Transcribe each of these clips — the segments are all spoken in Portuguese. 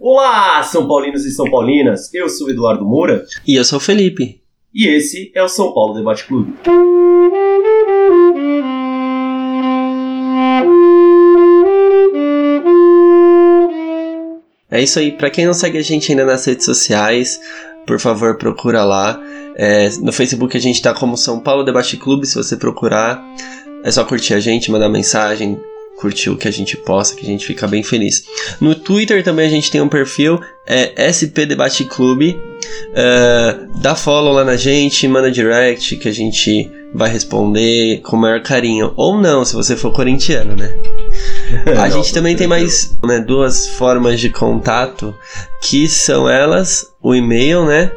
Olá, São Paulinos e São Paulinas. Eu sou Eduardo Moura. E eu sou o Felipe. E esse é o São Paulo Debate Clube. É isso aí. Para quem não segue a gente ainda nas redes sociais, por favor, procura lá. É, no Facebook a gente tá como São Paulo Debate Clube. Se você procurar, é só curtir a gente, mandar mensagem, curtir o que a gente posta, que a gente fica bem feliz. No Twitter também a gente tem um perfil, é SP Debate Clube. Uh, dá follow lá na gente, manda direct que a gente vai responder com o maior carinho. Ou não, se você for corintiano, né? A gente também tem mais né, duas formas de contato, que são elas, o e-mail, né?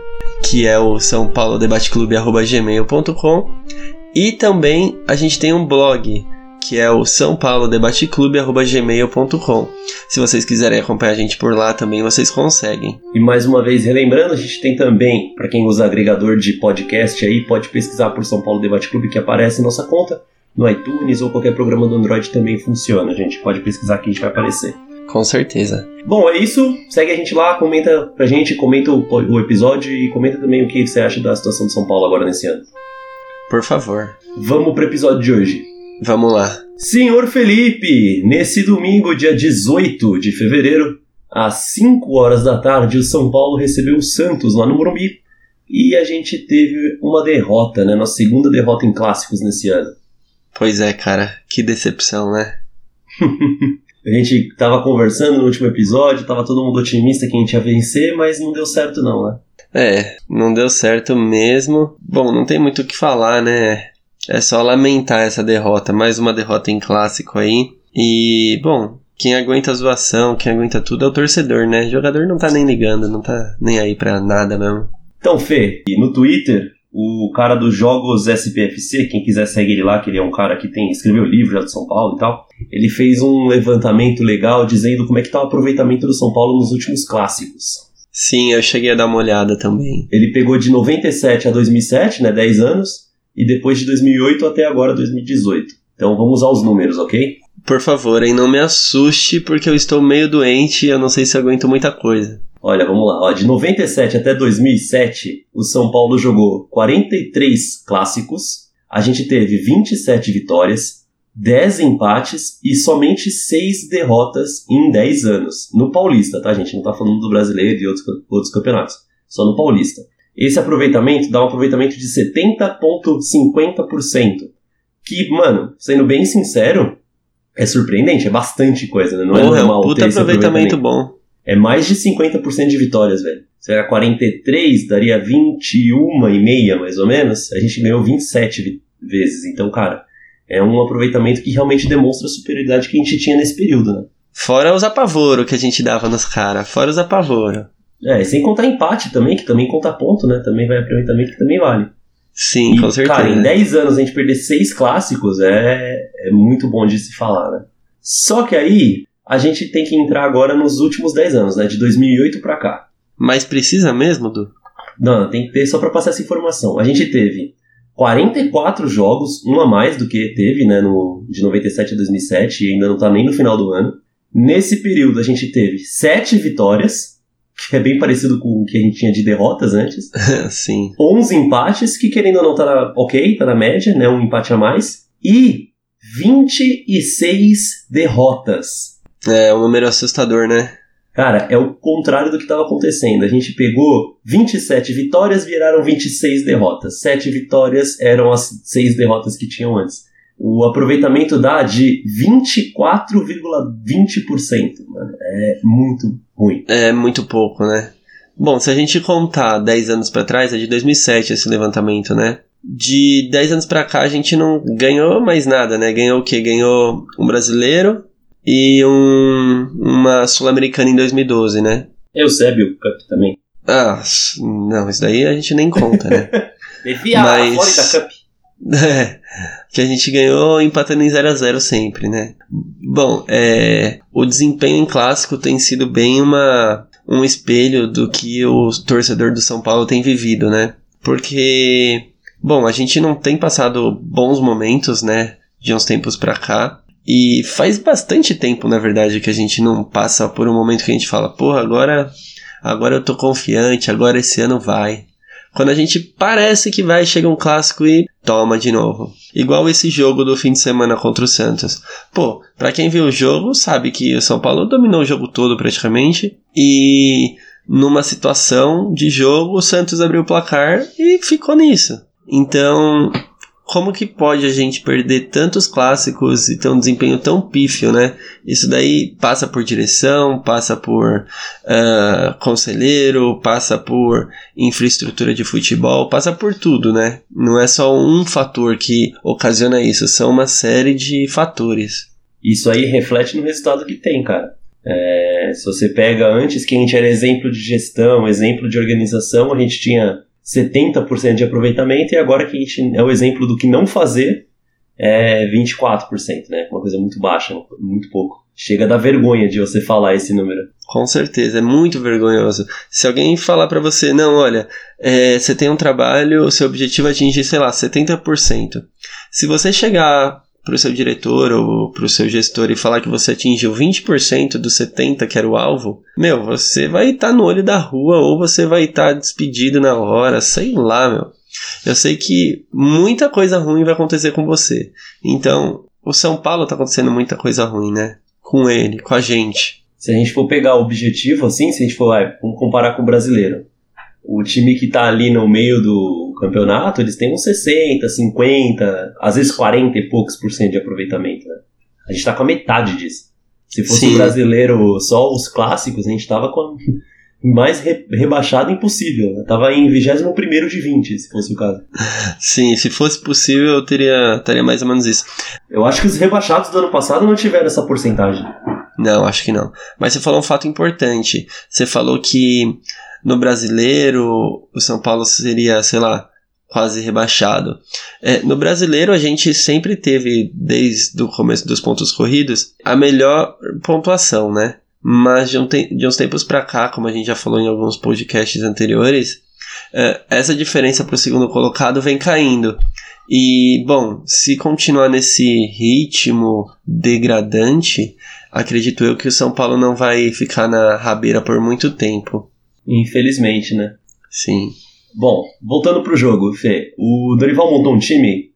Que é o São Paulo Debate Clube gmail.com e também a gente tem um blog que é o São Paulo Debate Clube@gmail.com. Se vocês quiserem acompanhar a gente por lá também vocês conseguem. E mais uma vez relembrando, a gente tem também para quem usa agregador de podcast aí pode pesquisar por São Paulo Debate Clube que aparece nossa conta no iTunes ou qualquer programa do Android também funciona. A gente pode pesquisar que a gente vai aparecer. Com certeza. Bom, é isso. Segue a gente lá, comenta pra gente, comenta o, o episódio e comenta também o que você acha da situação de São Paulo agora nesse ano. Por favor. Vamos pro episódio de hoje. Vamos lá. Senhor Felipe, nesse domingo, dia 18 de fevereiro, às 5 horas da tarde, o São Paulo recebeu o Santos lá no Morumbi. E a gente teve uma derrota, né? Nossa segunda derrota em clássicos nesse ano. Pois é, cara. Que decepção, né? a gente tava conversando no último episódio, tava todo mundo otimista que a gente ia vencer, mas não deu certo não, né? É, não deu certo mesmo. Bom, não tem muito o que falar, né? É só lamentar essa derrota, mais uma derrota em clássico aí. E, bom, quem aguenta a zoação, quem aguenta tudo é o torcedor, né? O jogador não tá nem ligando, não tá nem aí pra nada mesmo. Então, Fê, no Twitter, o cara dos jogos SPFC, quem quiser segue ele lá, que ele é um cara que tem escreveu livro já de São Paulo e tal, ele fez um levantamento legal dizendo como é que tá o aproveitamento do São Paulo nos últimos clássicos. Sim, eu cheguei a dar uma olhada também. Ele pegou de 97 a 2007, né, 10 anos, e depois de 2008 até agora 2018. Então vamos usar os números, ok? Por favor, hein, não me assuste porque eu estou meio doente e eu não sei se aguento muita coisa. Olha, vamos lá. Ó, de 97 até 2007, o São Paulo jogou 43 clássicos. A gente teve 27 vitórias, 10 empates e somente 6 derrotas em 10 anos. No Paulista, tá, gente? Não tá falando do brasileiro e outros, outros campeonatos. Só no Paulista. Esse aproveitamento dá um aproveitamento de 70,50%. Que, mano, sendo bem sincero, é surpreendente, é bastante coisa, né? Não é normal. É um puta aproveitamento, aproveitamento bom. É mais de 50% de vitórias, velho. Se era 43, daria 21 e meia, mais ou menos. A gente ganhou 27 vezes. Então, cara, é um aproveitamento que realmente demonstra a superioridade que a gente tinha nesse período, né? Fora os apavoros que a gente dava nos caras. Fora os apavoros. É, sem contar empate também, que também conta ponto, né? Também vai aproveitamento que também vale. Sim, e, com certeza. Cara, em 10 anos a gente perder 6 clássicos é, é muito bom de se falar, né? Só que aí a gente tem que entrar agora nos últimos 10 anos, né? De 2008 para cá. Mas precisa mesmo, Du? Não, tem que ter só para passar essa informação. A gente teve 44 jogos, um a mais do que teve, né, no, de 97 a 2007, e ainda não tá nem no final do ano. Nesse período a gente teve 7 vitórias, que é bem parecido com o que a gente tinha de derrotas antes. Sim. 11 empates, que querendo ou não tá na, ok, tá na média, né, um empate a mais. E 26 derrotas. É um número assustador, né? Cara, é o contrário do que estava acontecendo. A gente pegou 27 vitórias, viraram 26 derrotas. 7 vitórias eram as 6 derrotas que tinham antes. O aproveitamento dá de 24,20%. É muito ruim. É muito pouco, né? Bom, se a gente contar 10 anos para trás, é de 2007 esse levantamento, né? De 10 anos para cá a gente não ganhou mais nada, né? Ganhou o quê? Ganhou um brasileiro, e um, uma Sul-Americana em 2012, né? Eusébio Cup também. Ah, não, isso daí a gente nem conta, né? Devia Mas... a Florida Cup. É, que a gente ganhou empatando em 0 a 0 sempre, né? Bom, é, o desempenho em clássico tem sido bem uma, um espelho do que o torcedor do São Paulo tem vivido, né? Porque, bom, a gente não tem passado bons momentos, né? De uns tempos pra cá. E faz bastante tempo, na verdade, que a gente não passa por um momento que a gente fala, porra, agora, agora eu tô confiante, agora esse ano vai. Quando a gente parece que vai, chega um clássico e toma de novo. Igual esse jogo do fim de semana contra o Santos. Pô, pra quem viu o jogo, sabe que o São Paulo dominou o jogo todo praticamente. E numa situação de jogo, o Santos abriu o placar e ficou nisso. Então, como que pode a gente perder tantos clássicos e ter um desempenho tão pífio, né? Isso daí passa por direção, passa por uh, conselheiro, passa por infraestrutura de futebol, passa por tudo, né? Não é só um fator que ocasiona isso, são uma série de fatores. Isso aí reflete no resultado que tem, cara. É, se você pega antes que a gente era exemplo de gestão, exemplo de organização, a gente tinha 70% de aproveitamento, e agora que a gente é o exemplo do que não fazer, é 24%, né? Uma coisa muito baixa, muito pouco. Chega a dar vergonha de você falar esse número. Com certeza, é muito vergonhoso. Se alguém falar para você, não, olha, é, você tem um trabalho, o seu objetivo é atingir, sei lá, 70%. Se você chegar para o seu diretor ou para o seu gestor e falar que você atingiu 20% dos 70% que era o alvo, meu, você vai estar tá no olho da rua ou você vai estar tá despedido na hora, sei lá, meu. Eu sei que muita coisa ruim vai acontecer com você. Então, o São Paulo tá acontecendo muita coisa ruim, né? Com ele, com a gente. Se a gente for pegar o objetivo, assim, se a gente for, vai, vamos comparar com o brasileiro. O time que tá ali no meio do campeonato, eles têm uns 60, 50, às vezes 40 e poucos por cento de aproveitamento, né? A gente tá com a metade disso. Se fosse Sim. um brasileiro só os clássicos, a gente tava com mais re rebaixado impossível. Né? Tava em 21 de 20, se fosse o caso. Sim, se fosse possível, eu teria, teria mais ou menos isso. Eu acho que os rebaixados do ano passado não tiveram essa porcentagem. Não, acho que não. Mas você falou um fato importante. Você falou que no brasileiro o São Paulo seria, sei lá, quase rebaixado. É, no brasileiro, a gente sempre teve, desde o começo dos pontos corridos, a melhor pontuação, né? Mas de, um de uns tempos para cá, como a gente já falou em alguns podcasts anteriores, é, essa diferença para o segundo colocado vem caindo. E, bom, se continuar nesse ritmo degradante, acredito eu que o São Paulo não vai ficar na rabeira por muito tempo. Infelizmente, né? Sim. Bom, voltando pro jogo, Fê. O Dorival montou um time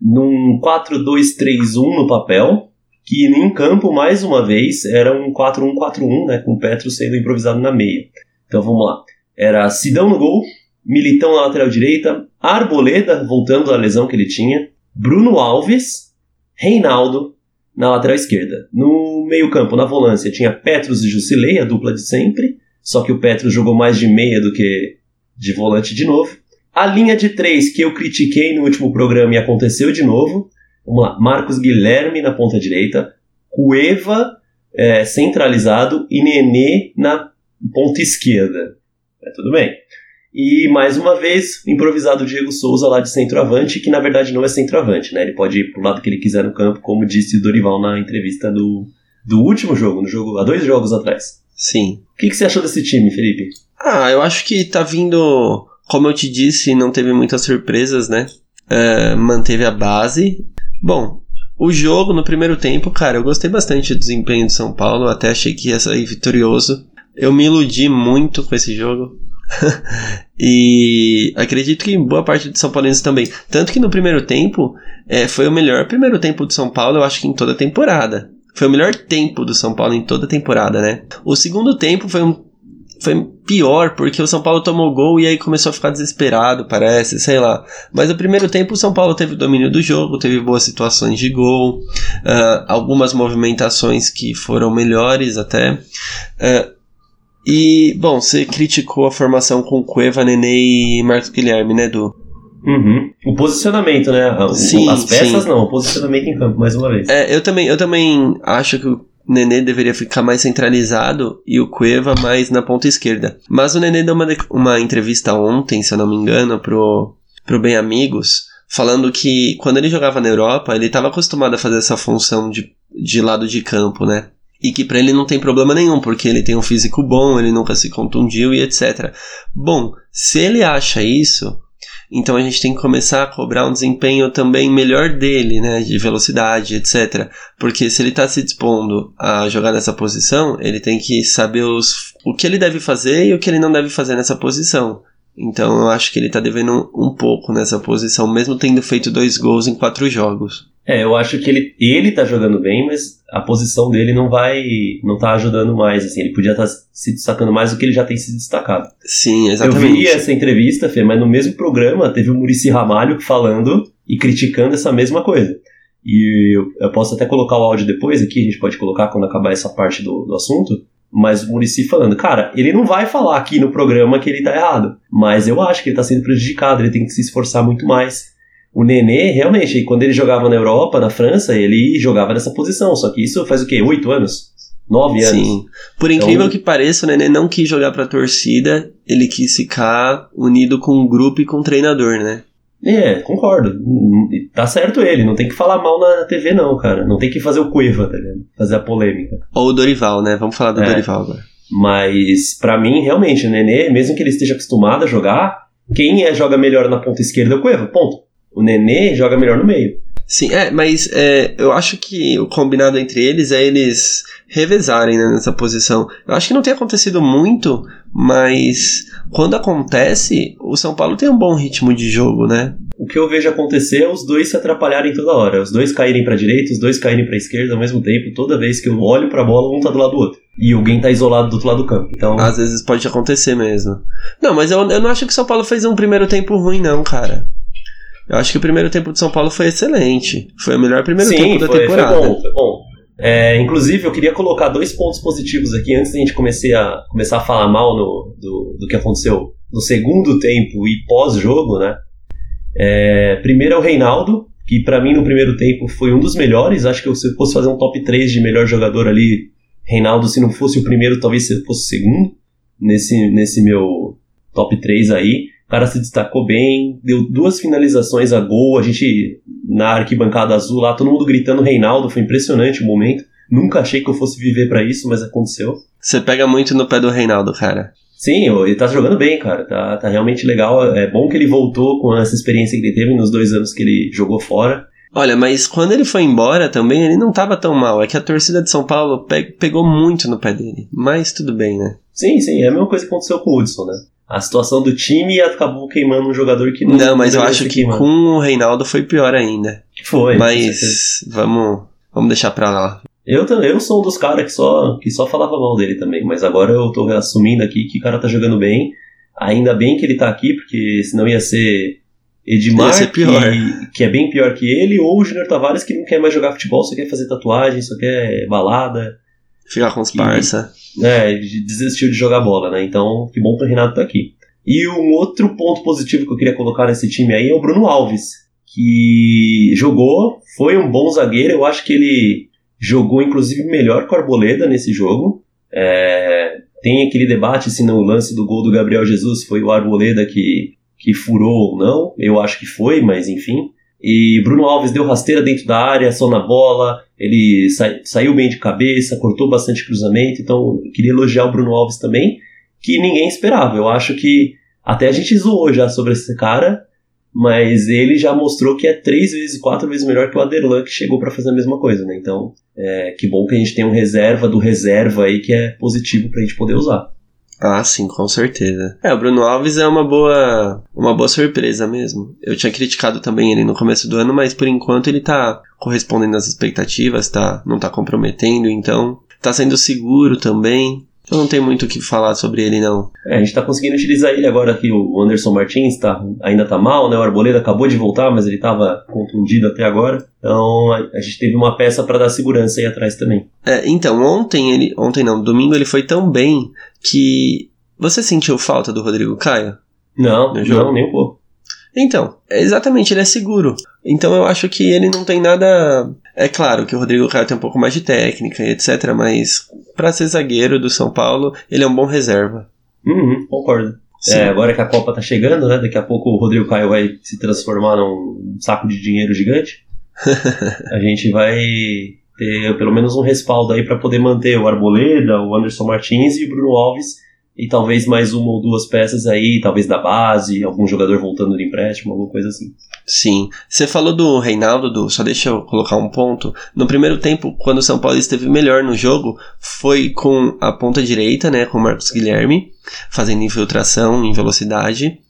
num 4-2-3-1 no papel, que em campo, mais uma vez, era um 4-1-4-1, né, com o Petro sendo improvisado na meia. Então vamos lá. Era Sidão no gol, Militão na lateral direita, Arboleda voltando da lesão que ele tinha, Bruno Alves, Reinaldo na lateral esquerda. No meio-campo, na volância, tinha Petros e Jusilei, a dupla de sempre, só que o Petros jogou mais de meia do que de volante de novo. A linha de três que eu critiquei no último programa e aconteceu de novo. Vamos lá. Marcos Guilherme na ponta direita. Cueva é, centralizado e Nenê na ponta esquerda. É, tudo bem. E mais uma vez, improvisado Diego Souza lá de centroavante, que na verdade não é centroavante, né? Ele pode ir pro lado que ele quiser no campo, como disse o Dorival na entrevista do, do último jogo, no jogo há dois jogos atrás. Sim. O que, que você achou desse time, Felipe? Ah, eu acho que tá vindo. Como eu te disse, não teve muitas surpresas, né? É, manteve a base. Bom, o jogo no primeiro tempo, cara, eu gostei bastante do desempenho de São Paulo, até achei que ia sair vitorioso. Eu me iludi muito com esse jogo. e acredito que boa parte de São Paulinos também. Tanto que no primeiro tempo é, foi o melhor primeiro tempo de São Paulo, eu acho que em toda a temporada. Foi o melhor tempo do São Paulo em toda a temporada, né? O segundo tempo foi um foi pior, porque o São Paulo tomou gol e aí começou a ficar desesperado, parece, sei lá. Mas no primeiro tempo o São Paulo teve o domínio do jogo, teve boas situações de gol, uh, algumas movimentações que foram melhores até. Uh, e, bom, você criticou a formação com Cueva, Nenê e Marcos Guilherme, né, Du? Uhum. O posicionamento, né? O, sim, as peças sim. não, o posicionamento em campo, mais uma vez. É, eu também, eu também acho que o Nenê deveria ficar mais centralizado e o Cueva mais na ponta esquerda. Mas o Nenê deu uma, uma entrevista ontem, se eu não me engano, pro, pro Bem Amigos, falando que quando ele jogava na Europa, ele estava acostumado a fazer essa função de, de lado de campo, né? E que para ele não tem problema nenhum, porque ele tem um físico bom, ele nunca se contundiu e etc. Bom, se ele acha isso, Então a gente tem que começar a cobrar um desempenho também melhor dele, né? De velocidade, etc. Porque se ele está se dispondo a jogar nessa posição, ele tem que saber os, o que ele deve fazer e o que ele não deve fazer nessa posição. Então eu acho que ele está devendo um, um pouco nessa posição, mesmo tendo feito dois gols em quatro jogos. É, eu acho que ele, ele tá jogando bem, mas a posição dele não vai. não tá ajudando mais, assim. Ele podia estar tá se destacando mais do que ele já tem se destacado. Sim, exatamente. Eu vi essa entrevista, Fê, mas no mesmo programa teve o Murici Ramalho falando e criticando essa mesma coisa. E eu, eu posso até colocar o áudio depois aqui, a gente pode colocar quando acabar essa parte do, do assunto. Mas o Murici falando, cara, ele não vai falar aqui no programa que ele tá errado. Mas eu acho que ele tá sendo prejudicado, ele tem que se esforçar muito mais o Nenê, realmente, quando ele jogava na Europa, na França, ele jogava nessa posição. Só que isso faz o quê? Oito anos? Nove anos? Sim. Por incrível então, que pareça, o Nenê não quis jogar pra torcida, ele quis ficar unido com o grupo e com o treinador, né? É, concordo. Tá certo ele, não tem que falar mal na TV, não, cara. Não tem que fazer o Cueva, tá ligado? Fazer a polêmica. Ou o Dorival, né? Vamos falar do é. Dorival agora. Mas, para mim, realmente, o Nenê, mesmo que ele esteja acostumado a jogar, quem é, joga melhor na ponta esquerda é o Cueva, ponto. O Nenê joga melhor no meio. Sim, é, mas é, eu acho que o combinado entre eles é eles revezarem né, nessa posição. Eu acho que não tem acontecido muito, mas quando acontece, o São Paulo tem um bom ritmo de jogo, né? O que eu vejo acontecer é os dois se atrapalharem toda hora, os dois caírem para direita, os dois caírem para esquerda ao mesmo tempo. Toda vez que eu olho para a bola, um tá do lado do outro e alguém tá isolado do outro lado do campo. Então, às vezes pode acontecer mesmo. Não, mas eu, eu não acho que o São Paulo fez um primeiro tempo ruim, não, cara. Eu acho que o primeiro tempo de São Paulo foi excelente. Foi o melhor primeiro Sim, tempo da foi, temporada. Foi bom, foi bom. É, inclusive, eu queria colocar dois pontos positivos aqui antes da gente comecei a, começar a falar mal no, do, do que aconteceu no segundo tempo e pós-jogo, né? É, primeiro é o Reinaldo, que para mim no primeiro tempo foi um dos melhores. Acho que se eu fosse fazer um top 3 de melhor jogador ali, Reinaldo, se não fosse o primeiro, talvez fosse o segundo nesse, nesse meu top 3 aí. O cara se destacou bem, deu duas finalizações a gol. A gente, na arquibancada azul lá, todo mundo gritando Reinaldo, foi impressionante o momento. Nunca achei que eu fosse viver para isso, mas aconteceu. Você pega muito no pé do Reinaldo, cara. Sim, ele tá jogando bem, cara. Tá, tá realmente legal. É bom que ele voltou com essa experiência que ele teve nos dois anos que ele jogou fora. Olha, mas quando ele foi embora também, ele não tava tão mal. É que a torcida de São Paulo pe pegou muito no pé dele. Mas tudo bem, né? Sim, sim. É a mesma coisa que aconteceu com o Hudson, né? A situação do time acabou queimando um jogador que não. Não, mas eu acho que queimando. com o Reinaldo foi pior ainda. Foi. Mas vamos, vamos deixar pra lá. Eu, eu sou um dos caras que só, que só falava mal dele também, mas agora eu tô assumindo aqui que o cara tá jogando bem. Ainda bem que ele tá aqui, porque senão ia ser Edmar, ia ser que, que, é bem pior que ele, ou o Júnior Tavares que não quer mais jogar futebol, só quer fazer tatuagem, só quer balada. Ficar com os parça. É, desistiu de jogar bola, né? Então, que bom que o Renato tá aqui. E um outro ponto positivo que eu queria colocar nesse time aí é o Bruno Alves, que jogou, foi um bom zagueiro, eu acho que ele jogou inclusive melhor que o Arboleda nesse jogo. É, tem aquele debate se no lance do gol do Gabriel Jesus foi o Arboleda que, que furou ou não, eu acho que foi, mas enfim. E Bruno Alves deu rasteira dentro da área, só na bola, ele sa saiu bem de cabeça, cortou bastante cruzamento, então queria elogiar o Bruno Alves também, que ninguém esperava. Eu acho que até a gente zoou já sobre esse cara, mas ele já mostrou que é três vezes, quatro vezes melhor que o Aderlan, que chegou para fazer a mesma coisa, né? Então, é, que bom que a gente tem um reserva do reserva aí que é positivo pra gente poder usar. Ah, sim, com certeza. É, o Bruno Alves é uma boa, uma boa surpresa mesmo. Eu tinha criticado também ele no começo do ano, mas por enquanto ele tá correspondendo às expectativas, tá, não tá comprometendo, então tá sendo seguro também. Eu não tenho muito o que falar sobre ele, não. É, a gente tá conseguindo utilizar ele agora que o Anderson Martins tá, ainda tá mal, né? O Arboleda acabou de voltar, mas ele tava contundido até agora. Então a, gente teve uma peça para dar segurança aí atrás também. É, então, ontem ele. Ontem não, domingo ele foi tão bem que. Você sentiu falta do Rodrigo Caio? Não, não, nem um pouco. Então, exatamente, ele é seguro. Então eu acho que ele não tem nada. É claro que o Rodrigo Caio tem um pouco mais de técnica e etc, mas para ser zagueiro do São Paulo, ele é um bom reserva. Uhum, concordo. É, agora que a Copa tá chegando, né? Daqui a pouco o Rodrigo Caio vai se transformar num saco de dinheiro gigante. a gente vai ter pelo menos um respaldo aí para poder manter o Arboleda, o Anderson Martins e o Bruno Alves e talvez mais uma ou duas peças aí, talvez da base, algum jogador voltando de empréstimo, alguma coisa assim. Sim. Você falou do Reinaldo, do, só deixa eu colocar um ponto. No primeiro tempo, quando o São Paulo esteve melhor no jogo, foi com a ponta direita, né, com o Marcos Guilherme, fazendo infiltração em velocidade,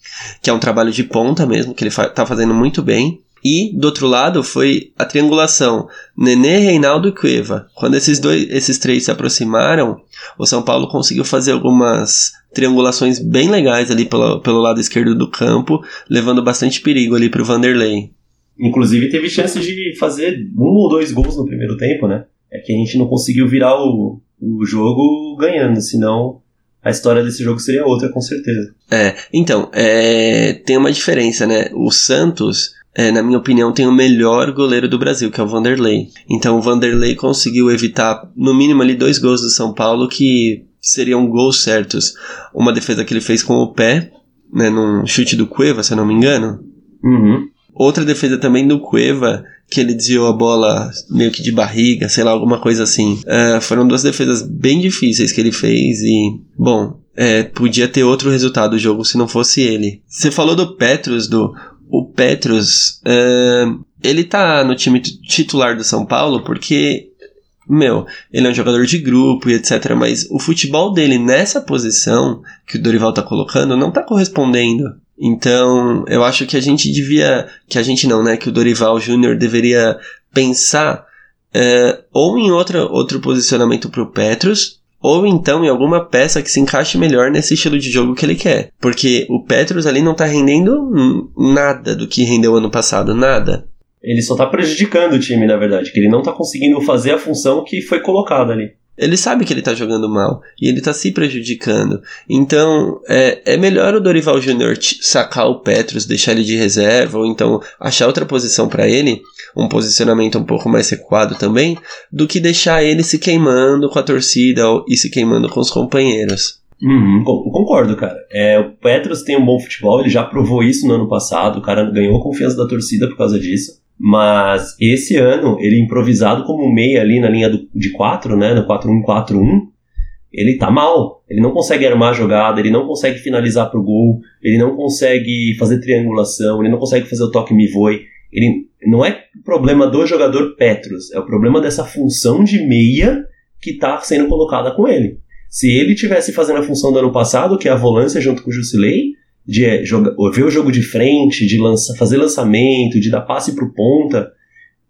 que é um trabalho de ponta mesmo, que ele fa tá fazendo muito bem. E do outro lado foi a triangulação Nenê, Reinaldo e Cueva. Quando esses dois, esses três se aproximaram, o São Paulo conseguiu fazer algumas triangulações bem legais ali pelo, pelo lado esquerdo do campo, levando bastante perigo ali para o Vanderlei. Inclusive teve chance de fazer um ou dois gols no primeiro tempo, né? É que a gente não conseguiu virar o, o jogo ganhando, senão a história desse jogo seria outra, com certeza. É, então, é, tem uma diferença, né? O Santos é, na minha opinião, tem o melhor goleiro do Brasil, que é o Vanderlei. Então o Vanderlei conseguiu evitar, no mínimo, ali dois gols do São Paulo que seriam gols certos. Uma defesa que ele fez com o pé, né, num chute do Cueva, se eu não me engano. Uhum. Outra defesa também do Cueva, que ele desviou a bola meio que de barriga, sei lá, alguma coisa assim. Uh, foram duas defesas bem difíceis que ele fez e, bom, é, podia ter outro resultado o jogo se não fosse ele. Você falou do Petros, do o Petros, ele tá no time titular do São Paulo porque, meu, ele é um jogador de grupo e etc. Mas o futebol dele nessa posição que o Dorival tá colocando não tá correspondendo. Então, eu acho que a gente devia. Que a gente não, né? Que o Dorival Júnior deveria pensar uh, ou em outra, outro posicionamento pro Petros, ou então em alguma peça que se encaixe melhor nesse estilo de jogo que ele quer. Porque o Petros ali não tá rendendo nada do que rendeu ano passado, nada. Ele só tá prejudicando o time, na verdade, que ele não tá conseguindo fazer a função que foi colocada ali. Ele sabe que ele tá jogando mal e ele tá se prejudicando. Então, é, é melhor o Dorival Júnior sacar o Petros, deixar ele de reserva, ou então achar outra posição para ele, um posicionamento um pouco mais recuado também, do que deixar ele se queimando com a torcida e se queimando com os companheiros. Uhum, concordo, cara. É, o Petros tem um bom futebol, ele já provou isso no ano passado, o cara ganhou a confiança da torcida por causa disso. Mas esse ano, ele improvisado como meia ali na linha do, de 4, né? No 4-1-4-1, ele tá mal. Ele não consegue armar a jogada, ele não consegue finalizar pro gol, ele não consegue fazer triangulação, ele não consegue fazer o toque me voe. Ele não é problema do jogador Petros, é o problema dessa função de meia que tá sendo colocada com ele. Se ele tivesse fazendo a função do ano passado, que é a volância junto com o Jusilei, de é, jogar, ver o jogo de frente, de lança, fazer lançamento, de dar passe pro ponta,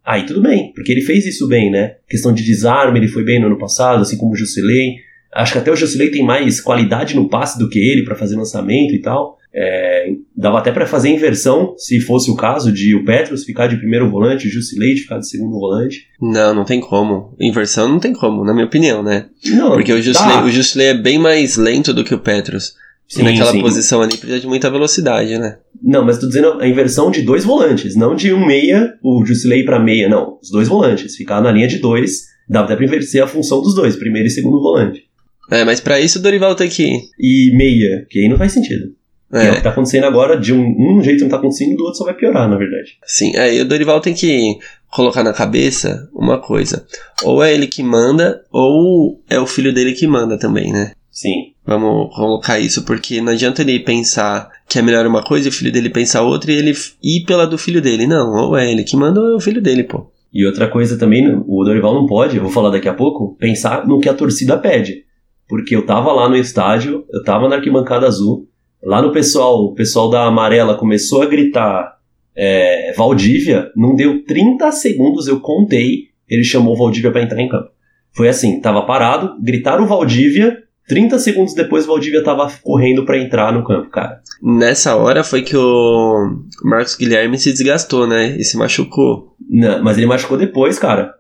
aí tudo bem, porque ele fez isso bem, né? Questão de desarme, ele foi bem no ano passado, assim como o Jusilei. Acho que até o Jusilei tem mais qualidade no passe do que ele para fazer lançamento e tal. É, dava até para fazer inversão, se fosse o caso, de o Petros ficar de primeiro volante, o Jusilei ficar de segundo volante. Não, não tem como. Inversão não tem como, na minha opinião, né? Não, Porque o Jusilei, o Jusilei é bem mais lento do que o Petros. Sim, e naquela sim. posição ali precisa de muita velocidade, né? Não, mas tô dizendo a inversão de dois volantes, não de um meia, o Jusilei para meia, não. Os dois volantes. Ficar na linha de dois, dá até pra inverter a função dos dois, primeiro e segundo volante. É, mas para isso o Dorival tem que ir. E meia, que aí não faz sentido. É. é o que tá acontecendo agora, de um, um jeito não tá acontecendo, do outro só vai piorar, na verdade. Sim, aí o Dorival tem que colocar na cabeça uma coisa. Ou é ele que manda, ou é o filho dele que manda também, né? Sim. Vamos colocar isso, porque não adianta ele pensar que é melhor uma coisa e o filho dele pensar outra e ele ir pela do filho dele. Não, ou é ele que manda ou é o filho dele, pô. E outra coisa também, o Dorival não pode, eu vou falar daqui a pouco, pensar no que a torcida pede. Porque eu tava lá no estádio, eu tava na arquibancada azul, lá no pessoal, o pessoal da amarela começou a gritar é, Valdívia, não deu 30 segundos, eu contei, ele chamou Valdívia para entrar em campo. Foi assim, tava parado, gritaram Valdívia, 30 segundos depois, o Valdívia tava correndo para entrar no campo, cara. Nessa hora foi que o Marcos Guilherme se desgastou, né? E se machucou. Não, mas ele machucou depois, cara.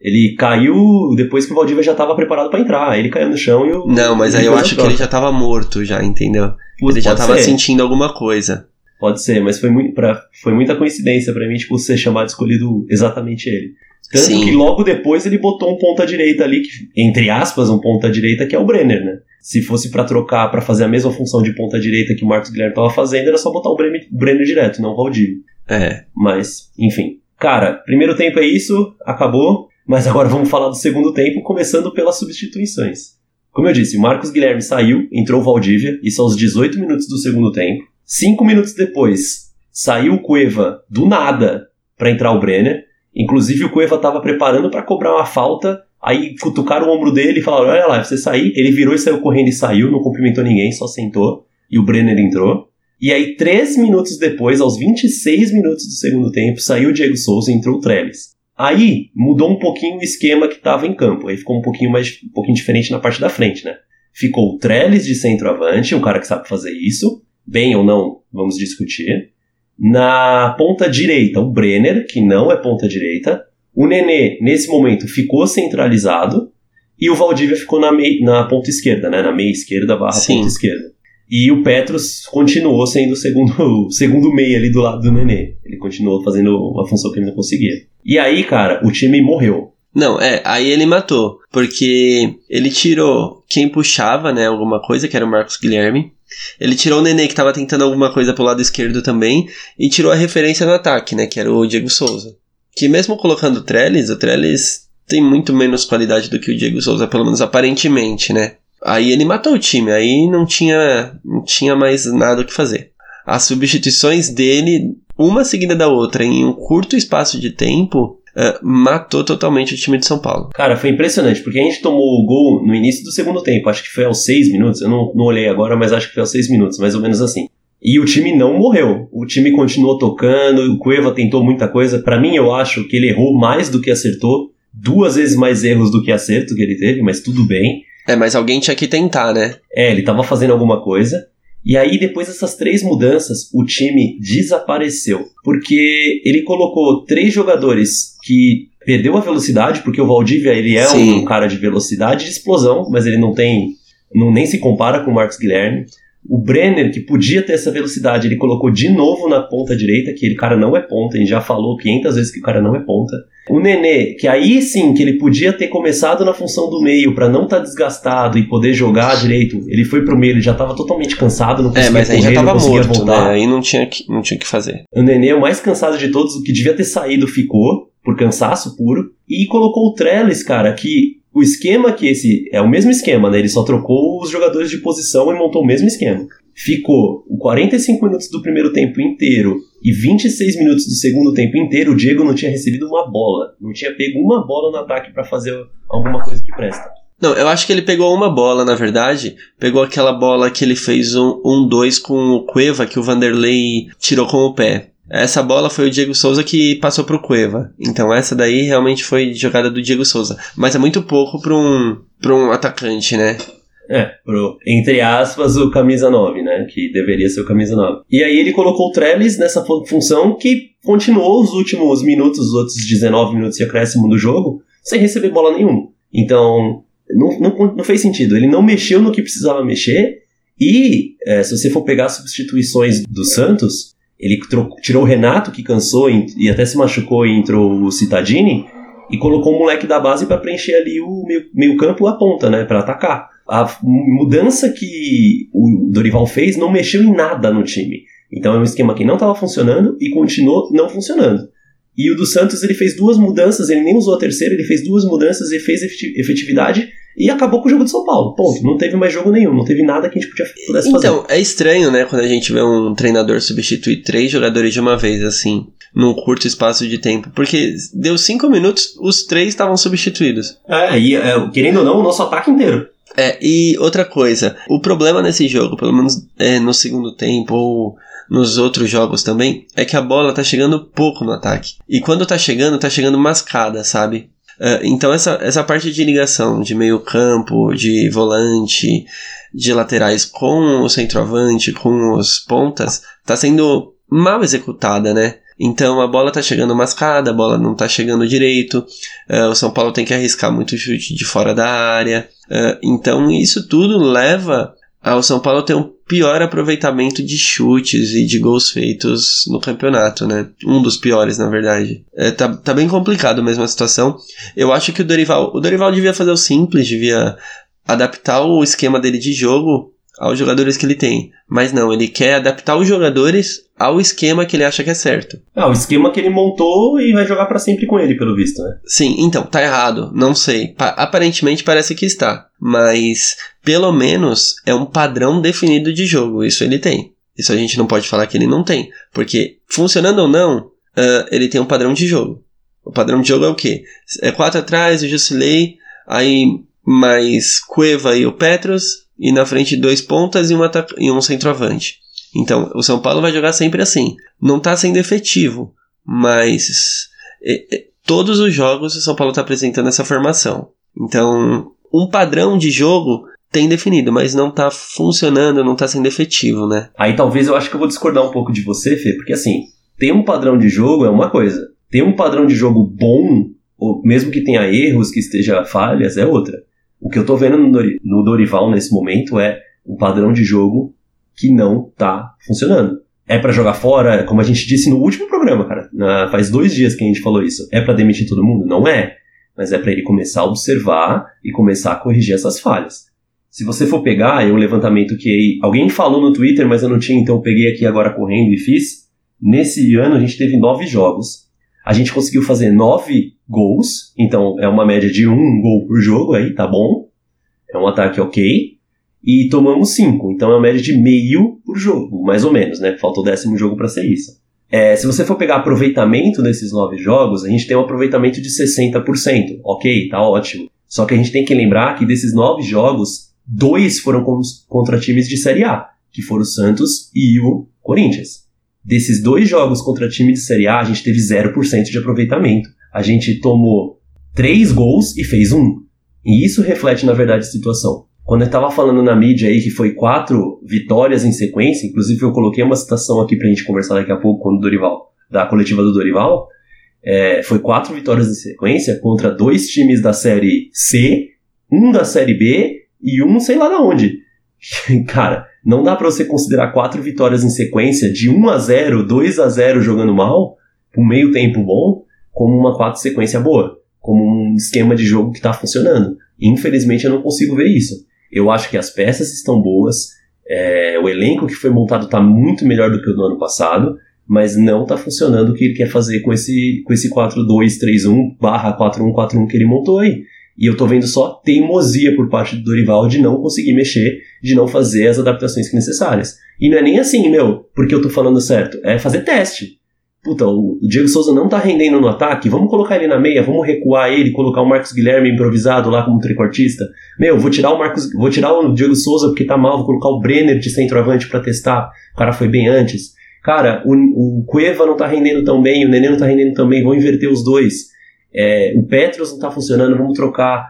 Ele caiu depois que o Valdívia já tava preparado para entrar. Ele caiu no chão e o. Não, mas aí eu acho que ele já tava morto, já, entendeu? Putz, ele já tava ser. sentindo alguma coisa. Pode ser, mas foi, muito, pra, foi muita coincidência para mim, tipo, ser chamado escolhido exatamente ele. Tanto Sim. que logo depois ele botou um ponta-direita ali, que, entre aspas, um ponta-direita, que é o Brenner, né? Se fosse para trocar, para fazer a mesma função de ponta-direita que o Marcos Guilherme tava fazendo, era só botar o Brenner, Brenner direto, não o Valdívio. É. Mas, enfim. Cara, primeiro tempo é isso, acabou. Mas agora vamos falar do segundo tempo, começando pelas substituições. Como eu disse, o Marcos Guilherme saiu, entrou o Valdívia, isso aos 18 minutos do segundo tempo. Cinco minutos depois, saiu o Cueva do nada para entrar o Brenner. Inclusive o Cueva estava preparando para cobrar uma falta, aí cutucaram o ombro dele e falaram: Olha lá, você sair. Ele virou e saiu correndo e saiu, não cumprimentou ninguém, só sentou. E o Brenner entrou. E aí, três minutos depois, aos 26 minutos do segundo tempo, saiu o Diego Souza e entrou o Trellis. Aí mudou um pouquinho o esquema que estava em campo. Aí ficou um pouquinho mais um pouquinho diferente na parte da frente, né? Ficou o Trellis de centroavante, um cara que sabe fazer isso, bem ou não, vamos discutir. Na ponta direita, o Brenner, que não é ponta direita. O Nenê, nesse momento, ficou centralizado. E o Valdívia ficou na, mei, na ponta esquerda, né? Na meia esquerda barra Sim. ponta esquerda. E o Petros continuou sendo o segundo, segundo meio ali do lado do Nenê. Ele continuou fazendo uma função que ele não conseguia. E aí, cara, o time morreu. Não, é, aí ele matou. Porque ele tirou quem puxava, né, alguma coisa, que era o Marcos Guilherme. Ele tirou o Nenê, que tava tentando alguma coisa pro lado esquerdo também. E tirou a referência no ataque, né, que era o Diego Souza. Que mesmo colocando o Trellis, o Trellis tem muito menos qualidade do que o Diego Souza, pelo menos aparentemente, né? Aí ele matou o time, aí não tinha, não tinha mais nada o que fazer. As substituições dele, uma seguida da outra, em um curto espaço de tempo, uh, matou totalmente o time de São Paulo. Cara, foi impressionante, porque a gente tomou o gol no início do segundo tempo, acho que foi aos seis minutos, eu não, não olhei agora, mas acho que foi aos seis minutos, mais ou menos assim. E o time não morreu. O time continuou tocando, o Cueva tentou muita coisa. Para mim, eu acho que ele errou mais do que acertou. Duas vezes mais erros do que acerto que ele teve, mas tudo bem. É, mas alguém tinha que tentar, né? É, ele tava fazendo alguma coisa. E aí, depois dessas três mudanças, o time desapareceu. Porque ele colocou três jogadores que perdeu a velocidade, porque o Valdívia ele é Sim. um cara de velocidade de explosão, mas ele não tem. Não, nem se compara com o Marcos Guilherme. O Brenner, que podia ter essa velocidade, ele colocou de novo na ponta direita, que ele cara não é ponta, a gente já falou 500 vezes que o cara não é ponta. O Nenê, que aí sim, que ele podia ter começado na função do meio para não estar tá desgastado e poder jogar direito, ele foi pro meio, ele já tava totalmente cansado, não é, conseguia É, mas aí correr, já tava morto, voltar. Né? Aí não tinha, que, não tinha que fazer. O Nenê, o mais cansado de todos, o que devia ter saído ficou, por cansaço puro, e colocou o Trellis, cara, que o esquema que esse é o mesmo esquema, né? Ele só trocou os jogadores de posição e montou o mesmo esquema ficou 45 minutos do primeiro tempo inteiro e 26 minutos do segundo tempo inteiro, o Diego não tinha recebido uma bola. Não tinha pego uma bola no ataque para fazer alguma coisa que presta. Não, eu acho que ele pegou uma bola, na verdade. Pegou aquela bola que ele fez um 2 um, com o Cueva, que o Vanderlei tirou com o pé. Essa bola foi o Diego Souza que passou pro Cueva. Então essa daí realmente foi jogada do Diego Souza. Mas é muito pouco para um, um atacante, né? É, pro, entre aspas, o camisa 9, né? Que deveria ser o camisa 9. E aí ele colocou o Trellis nessa função que continuou os últimos minutos, os outros 19 minutos de acréscimo do jogo, sem receber bola nenhuma. Então, não, não, não fez sentido. Ele não mexeu no que precisava mexer. E, é, se você for pegar as substituições do Santos, ele tirou o Renato, que cansou e, até se machucou e entrou o Citadini, e colocou o moleque da base para preencher ali o meio, meio campo a ponta, né? Para atacar a mudança que o Dorival fez não mexeu em nada no time. Então é um esquema que não estava funcionando e continuou não funcionando. E o do Santos ele fez duas mudanças, ele nem usou a terceira, ele fez duas mudanças e fez efetividade e acabou com o jogo de São Paulo. Ponto. Não teve mais jogo nenhum, não teve nada que a gente podia, pudesse então, fazer. Então, é estranho, né, quando a gente vê um treinador substituir três jogadores de uma vez, assim, num curto espaço de tempo. Porque deu cinco minutos, os três estavam substituídos. É, e é, querendo ou não, o nosso ataque inteiro. É, e outra coisa, o problema nesse jogo, pelo menos é, no segundo tempo ou nos outros jogos também, é que a bola tá chegando pouco no ataque. E quando tá chegando, tá chegando mascada, sabe? Uh, então essa, essa parte de ligação de meio campo, de volante, de laterais com o centroavante, com os pontas, tá sendo mal executada, né? Então a bola tá chegando mascada, a bola não tá chegando direito. Uh, o São Paulo tem que arriscar muito chute de fora da área. Uh, então isso tudo leva ao São Paulo ter um pior aproveitamento de chutes e de gols feitos no campeonato, né? Um dos piores, na verdade. É, tá, tá bem complicado mesmo a situação. Eu acho que o Dorival, o Dorival devia fazer o simples, devia adaptar o esquema dele de jogo aos jogadores que ele tem. Mas não, ele quer adaptar os jogadores ao esquema que ele acha que é certo. Ah, o esquema que ele montou e vai jogar para sempre com ele, pelo visto, né? Sim, então, tá errado, não sei. Pa aparentemente parece que está. Mas, pelo menos, é um padrão definido de jogo. Isso ele tem. Isso a gente não pode falar que ele não tem. Porque, funcionando ou não, uh, ele tem um padrão de jogo. O padrão de jogo é o quê? É quatro atrás, o Jusilei, aí mais Cueva e o Petros, e na frente dois pontas e um, e um centroavante. Então, o São Paulo vai jogar sempre assim. Não está sendo efetivo, mas é, é, todos os jogos o São Paulo está apresentando essa formação. Então, um padrão de jogo tem definido, mas não está funcionando, não está sendo efetivo, né? Aí talvez eu acho que eu vou discordar um pouco de você, Fê, porque assim, ter um padrão de jogo é uma coisa. Ter um padrão de jogo bom, ou mesmo que tenha erros, que esteja falhas, é outra. O que eu tô vendo no Dorival nesse momento é um padrão de jogo que não tá funcionando. É para jogar fora, como a gente disse no último programa, cara. faz dois dias que a gente falou isso. É para demitir todo mundo? Não é. Mas é para ele começar a observar e começar a corrigir essas falhas. Se você for pegar, é um levantamento que alguém falou no Twitter, mas eu não tinha, então eu peguei aqui agora correndo e fiz. Nesse ano a gente teve nove jogos. A gente conseguiu fazer nove gols, então é uma média de um gol por jogo aí, tá bom. É um ataque ok. E tomamos cinco, então é uma média de meio por jogo, mais ou menos, né? Falta o décimo jogo para ser isso. É, se você for pegar aproveitamento desses nove jogos, a gente tem um aproveitamento de 60%. Ok, tá ótimo. Só que a gente tem que lembrar que desses nove jogos, dois foram contra times de Série A, que foram o Santos e o Corinthians. Desses dois jogos contra time de Série A, a gente teve 0% de aproveitamento a gente tomou três gols e fez um. E isso reflete, na verdade, a situação. Quando eu estava falando na mídia aí que foi quatro vitórias em sequência, inclusive eu coloquei uma citação aqui para a gente conversar daqui a pouco com o Dorival, da coletiva do Dorival, é, foi quatro vitórias em sequência contra dois times da Série C, um da Série B e um sei lá da onde. Cara, não dá para você considerar quatro vitórias em sequência de 1 a 0 2 a 0 jogando mal, um meio tempo bom, como uma quatro sequência boa, como um esquema de jogo que está funcionando. Infelizmente eu não consigo ver isso. Eu acho que as peças estão boas, é, o elenco que foi montado está muito melhor do que o do ano passado, mas não está funcionando o que ele quer fazer com esse, com esse 4-2-3-1 barra 4-1-4-1 que ele montou aí. E eu tô vendo só teimosia por parte do Dorival de não conseguir mexer, de não fazer as adaptações necessárias. E não é nem assim, meu, porque eu tô falando certo. É fazer teste puta, o Diego Souza não tá rendendo no ataque, vamos colocar ele na meia, vamos recuar ele, colocar o Marcos Guilherme improvisado lá como tricortista. Meu, vou tirar o Marcos, vou tirar o Diego Souza porque tá mal, vou colocar o Brenner de centroavante para testar. O cara foi bem antes. Cara, o, o Cueva não tá rendendo tão bem, o Nenê não tá rendendo tão bem, vamos inverter os dois. É, o Petros não tá funcionando, vamos trocar.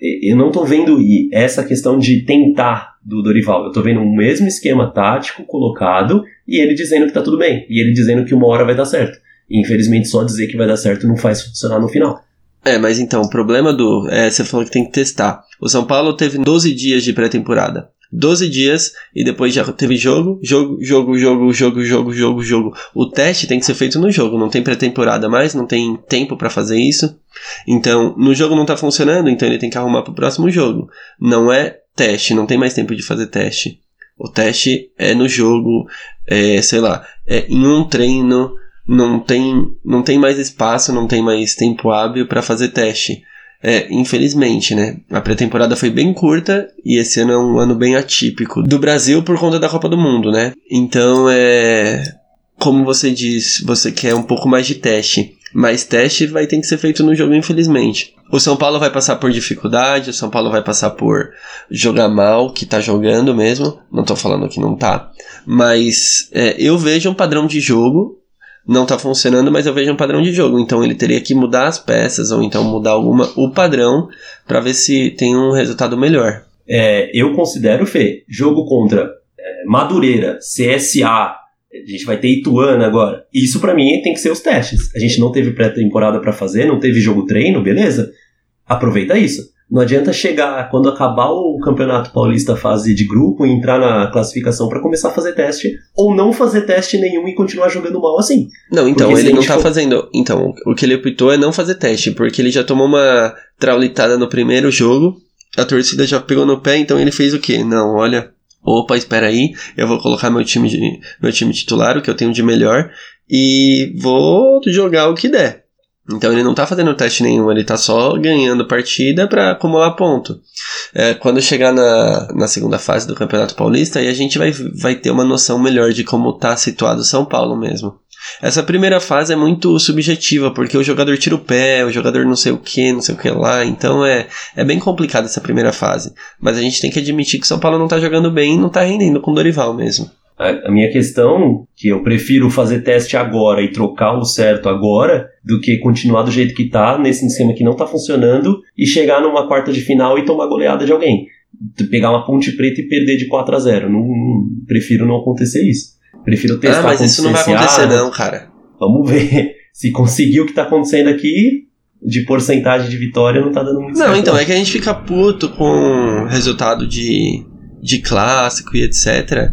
Eu não tô vendo essa questão de tentar do Dorival. Eu tô vendo o mesmo esquema tático colocado e ele dizendo que tá tudo bem. E ele dizendo que uma hora vai dar certo. E infelizmente só dizer que vai dar certo não faz funcionar no final. É, mas então, o problema do. É, você falou que tem que testar. O São Paulo teve 12 dias de pré-temporada. 12 dias e depois já teve jogo, jogo, jogo, jogo, jogo, jogo, jogo, jogo. O teste tem que ser feito no jogo, não tem pré-temporada mais, não tem tempo para fazer isso. Então, no jogo não tá funcionando, então ele tem que arrumar pro próximo jogo. Não é teste, não tem mais tempo de fazer teste. O teste é no jogo, é, sei lá, é em um treino, não tem, não tem mais espaço, não tem mais tempo hábil para fazer teste. É, infelizmente, né? A pré-temporada foi bem curta e esse ano é um ano bem atípico do Brasil por conta da Copa do Mundo, né? Então é. Como você diz, você quer um pouco mais de teste. Mas teste vai ter que ser feito no jogo, infelizmente. O São Paulo vai passar por dificuldade, o São Paulo vai passar por jogar mal, que tá jogando mesmo. Não tô falando que não tá. Mas é, eu vejo um padrão de jogo. Não tá funcionando, mas eu vejo um padrão de jogo. Então ele teria que mudar as peças, ou então mudar alguma, o padrão, para ver se tem um resultado melhor. É, eu considero, Fê, jogo contra é, Madureira, CSA, a gente vai ter Ituano agora. Isso para mim tem que ser os testes. A gente não teve pré-temporada para fazer, não teve jogo treino, beleza? Aproveita isso. Não adianta chegar quando acabar o Campeonato Paulista fase de grupo e entrar na classificação para começar a fazer teste ou não fazer teste nenhum e continuar jogando mal assim. Não, então porque ele não tá for... fazendo. Então, o que ele optou é não fazer teste, porque ele já tomou uma traulitada no primeiro jogo, a torcida já pegou no pé, então ele fez o quê? Não, olha, opa, espera aí, eu vou colocar meu time, de, meu time titular, o que eu tenho de melhor, e vou jogar o que der. Então ele não tá fazendo teste nenhum, ele tá só ganhando partida para acumular ponto. É, quando chegar na, na segunda fase do Campeonato Paulista, aí a gente vai, vai ter uma noção melhor de como tá situado o São Paulo mesmo. Essa primeira fase é muito subjetiva, porque o jogador tira o pé, o jogador não sei o que, não sei o que lá, então é, é bem complicado essa primeira fase. Mas a gente tem que admitir que o São Paulo não tá jogando bem e não tá rendendo com o Dorival mesmo. A, minha questão, que eu prefiro fazer teste agora e trocar o certo agora, do que continuar do jeito que tá, nesse esquema que não tá funcionando, e chegar numa quarta de final e tomar goleada de alguém. Pegar uma ponte preta e perder de 4 a 0 não, prefiro não acontecer isso. Prefiro testar. Ah, mas isso não vai acontecer, não, cara. Vamos ver. Se conseguir o que tá acontecendo aqui, de porcentagem de vitória, não tá dando muito não, certo. Não, então, é que a gente fica puto com resultado de, de clássico e etc.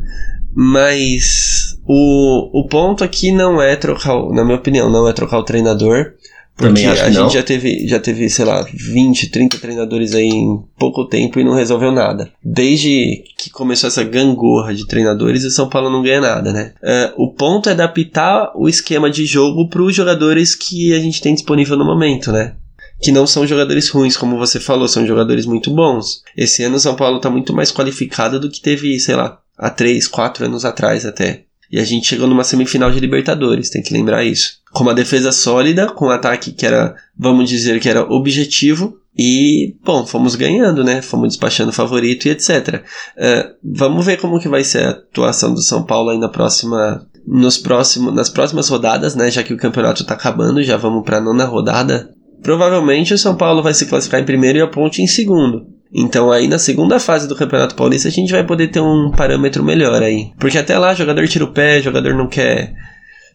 Mas o, o ponto aqui não é trocar, na minha opinião, não é trocar o treinador. Porque a gente já teve, já teve, sei lá, 20, 30 treinadores aí em pouco tempo e não resolveu nada. Desde que começou essa gangorra de treinadores, o São Paulo não ganha nada, né? Uh, o ponto é adaptar o esquema de jogo para os jogadores que a gente tem disponível no momento, né? que não são jogadores ruins, como você falou, são jogadores muito bons. Esse ano o São Paulo está muito mais qualificado do que teve, sei lá, há 3, 4 anos atrás até. E a gente chegou numa semifinal de Libertadores, tem que lembrar isso. Com uma defesa sólida, com um ataque que era, vamos dizer, que era objetivo. E, bom, fomos ganhando, né? Fomos despachando favorito e etc. Uh, é, vamos ver como que vai ser a atuação do São Paulo aí na próxima, nos próximo, nas próximas rodadas, né? Já que o campeonato está acabando, já vamos para a nona rodada. Provavelmente o São Paulo vai se classificar em primeiro e a Ponte em segundo. Então aí na segunda fase do Campeonato Paulista a gente vai poder ter um parâmetro melhor aí. Porque até lá jogador tira o pé, jogador não quer,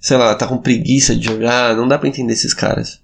sei lá, tá com preguiça de jogar, não dá para entender esses caras.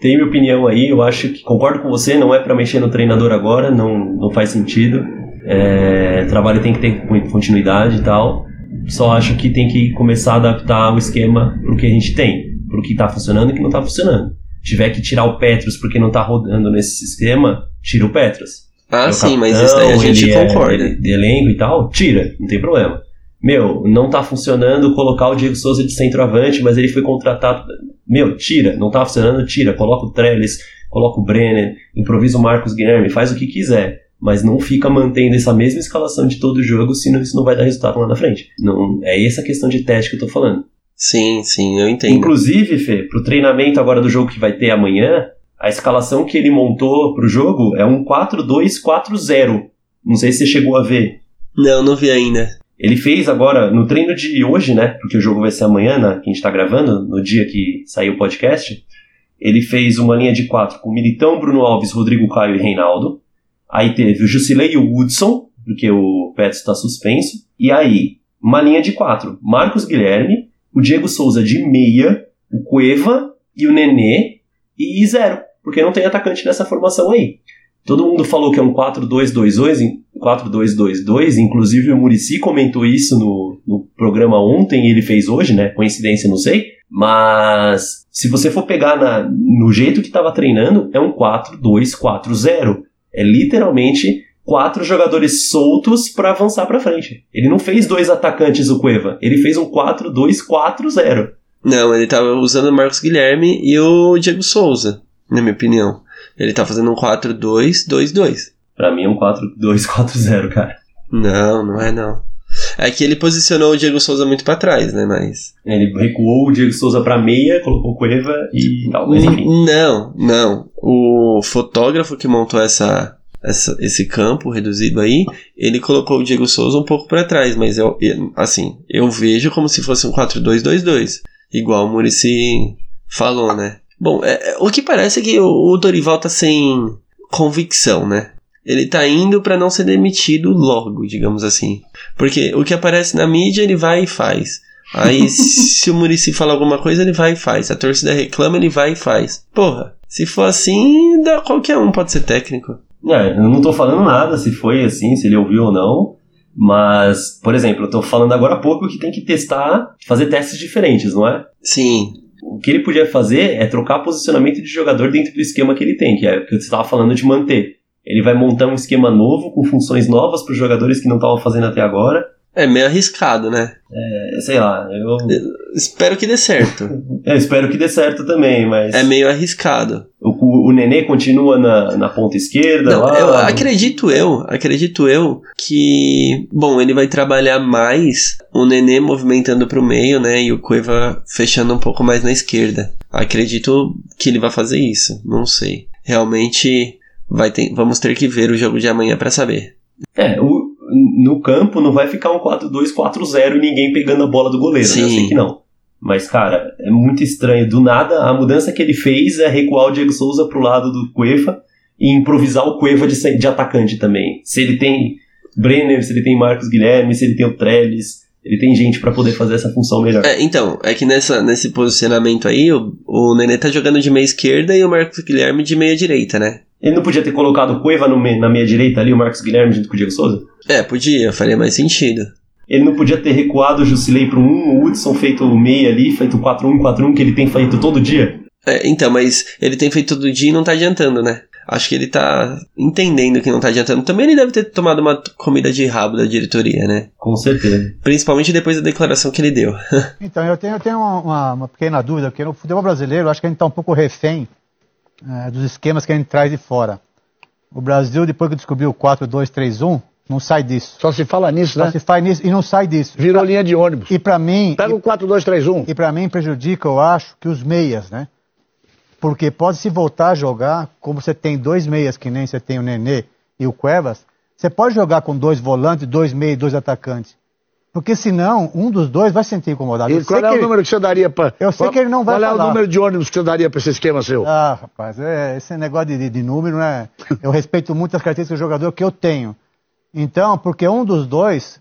Tem minha opinião aí, eu acho que concordo com você, não é para mexer no treinador agora, não, não faz sentido. É, trabalho tem que ter continuidade e tal. Só acho que tem que começar a adaptar o esquema pro que a gente tem, pro que tá funcionando e que não tá funcionando. Tiver que tirar o Petros porque não tá rodando nesse sistema, tira o Petros ah, sim, capitão, mas isso daí a gente é concorda. É, de elenco e tal, tira, não tem problema. Meu, não tá funcionando colocar o Diego Souza de centroavante, mas ele foi contratado. Meu, tira, não tá funcionando, tira. Coloca o Trellis, coloca o Brenner, improvisa o Marcos Guilherme, faz o que quiser. Mas não fica mantendo essa mesma escalação de todo jogo, senão isso não vai dar resultado lá na frente. Não, é essa questão de teste que eu tô falando. Sim, sim, eu entendo. Inclusive, Fê, pro treinamento agora do jogo que vai ter amanhã, a escalação que ele montou pro jogo é um 4-2-4-0. Não sei se você chegou a ver. Não, não vi ainda. Ele fez agora, no treino de hoje, né? Porque o jogo vai ser amanhã, né, que a gente tá gravando, no dia que saiu o podcast. Ele fez uma linha de quatro com Militão, Bruno Alves, Rodrigo Caio e Reinaldo. Aí teve o Jusilei e o Woodson, porque o Pets está suspenso. E aí, uma linha de quatro: Marcos Guilherme, o Diego Souza de meia, o Cueva e o Nenê e zero porque não tem atacante nessa formação aí. Todo mundo falou que é um 4-2-2-2, 4-2-2-2, inclusive o Murici comentou isso no, no programa ontem e ele fez hoje, né? Coincidência, não sei. Mas se você for pegar na, no jeito que estava treinando, é um 4-2-4-0. É literalmente quatro jogadores soltos para avançar para frente. Ele não fez dois atacantes o Cueva, ele fez um 4-2-4-0. Não, ele estava usando o Marcos Guilherme e o Diego Souza na minha opinião. Ele tá fazendo um 4-2-2-2. Pra mim é um 4-2-4-0, cara. Não, não é não. É que ele posicionou o Diego Souza muito para trás, né? Mas. Ele recuou o Diego Souza pra meia, colocou o Cueva e tal, mas enfim. Não, não. O fotógrafo que montou essa, essa, esse campo reduzido aí, ele colocou o Diego Souza um pouco para trás, mas eu, assim, eu vejo como se fosse um 4-2-2-2. Igual o Murici falou, né? Bom, é, é, o que parece é que o, o Dorival tá sem convicção, né? Ele tá indo para não ser demitido logo, digamos assim. Porque o que aparece na mídia, ele vai e faz. Aí, se o Murici fala alguma coisa, ele vai e faz. A torcida reclama, ele vai e faz. Porra, se for assim, dá, qualquer um pode ser técnico. É, eu não tô falando nada se foi assim, se ele ouviu ou não. Mas, por exemplo, eu tô falando agora há pouco que tem que testar, fazer testes diferentes, não é? Sim o que ele podia fazer é trocar posicionamento de jogador dentro do esquema que ele tem, que é o que você estava falando de manter. Ele vai montar um esquema novo, com funções novas para os jogadores que não estavam fazendo até agora. É meio arriscado, né? É, sei lá, eu... Espero que dê certo. eu espero que dê certo também, mas. É meio arriscado. O, o, o Nenê continua na, na ponta esquerda Não, lá. eu acredito eu, acredito eu que, bom, ele vai trabalhar mais o Nenê movimentando pro meio, né, e o Cueva fechando um pouco mais na esquerda. Acredito que ele vai fazer isso, não sei. Realmente vai ter, vamos ter que ver o jogo de amanhã para saber. É, o, no campo não vai ficar um 4-2-4-0 e ninguém pegando a bola do goleiro, né? Eu sei que não. Mas, cara, é muito estranho. Do nada, a mudança que ele fez é recuar o Diego Souza pro lado do Cueva e improvisar o Cueva de, de atacante também. Se ele tem Brenner, se ele tem Marcos Guilherme, se ele tem o Trellis, ele tem gente para poder fazer essa função melhor. É, então, é que nessa, nesse posicionamento aí, o, o Nenê tá jogando de meia esquerda e o Marcos Guilherme de meia direita, né? Ele não podia ter colocado o Cueva no me, na meia direita ali, o Marcos Guilherme junto com o Diego Souza? É, podia, faria mais sentido. Ele não podia ter recuado o Jusilei para um, o Hudson feito o meia ali, feito 4-1, 4-1, que ele tem feito todo dia? É, então, mas ele tem feito todo dia e não tá adiantando, né? Acho que ele tá entendendo que não tá adiantando. Também ele deve ter tomado uma comida de rabo da diretoria, né? Com certeza. Principalmente depois da declaração que ele deu. então, eu tenho, eu tenho uma, uma, pequena dúvida, porque no futebol brasileiro, acho que a gente tá um pouco refém é, dos esquemas que a gente traz de fora. O Brasil, depois que descobriu o 4-2-3-1, não sai disso. Só se fala nisso, né? Só se faz nisso e não sai disso. Virou linha de ônibus. E para mim. Pega o 4-2-3-1. E para mim prejudica, eu acho, que os meias, né? Porque pode se voltar a jogar, como você tem dois meias, que nem você tem o Nenê e o Cuevas, você pode jogar com dois volantes, dois meias e dois atacantes. Porque senão, um dos dois vai se sentir incomodado. E qual é o ele... número que você daria para. Eu sei qual, que ele não vai Qual falar. é o número de ônibus que você daria para esse esquema seu? Ah, rapaz, é, esse negócio de, de número, né? Eu respeito muito as características do jogador que eu tenho. Então, porque um dos dois,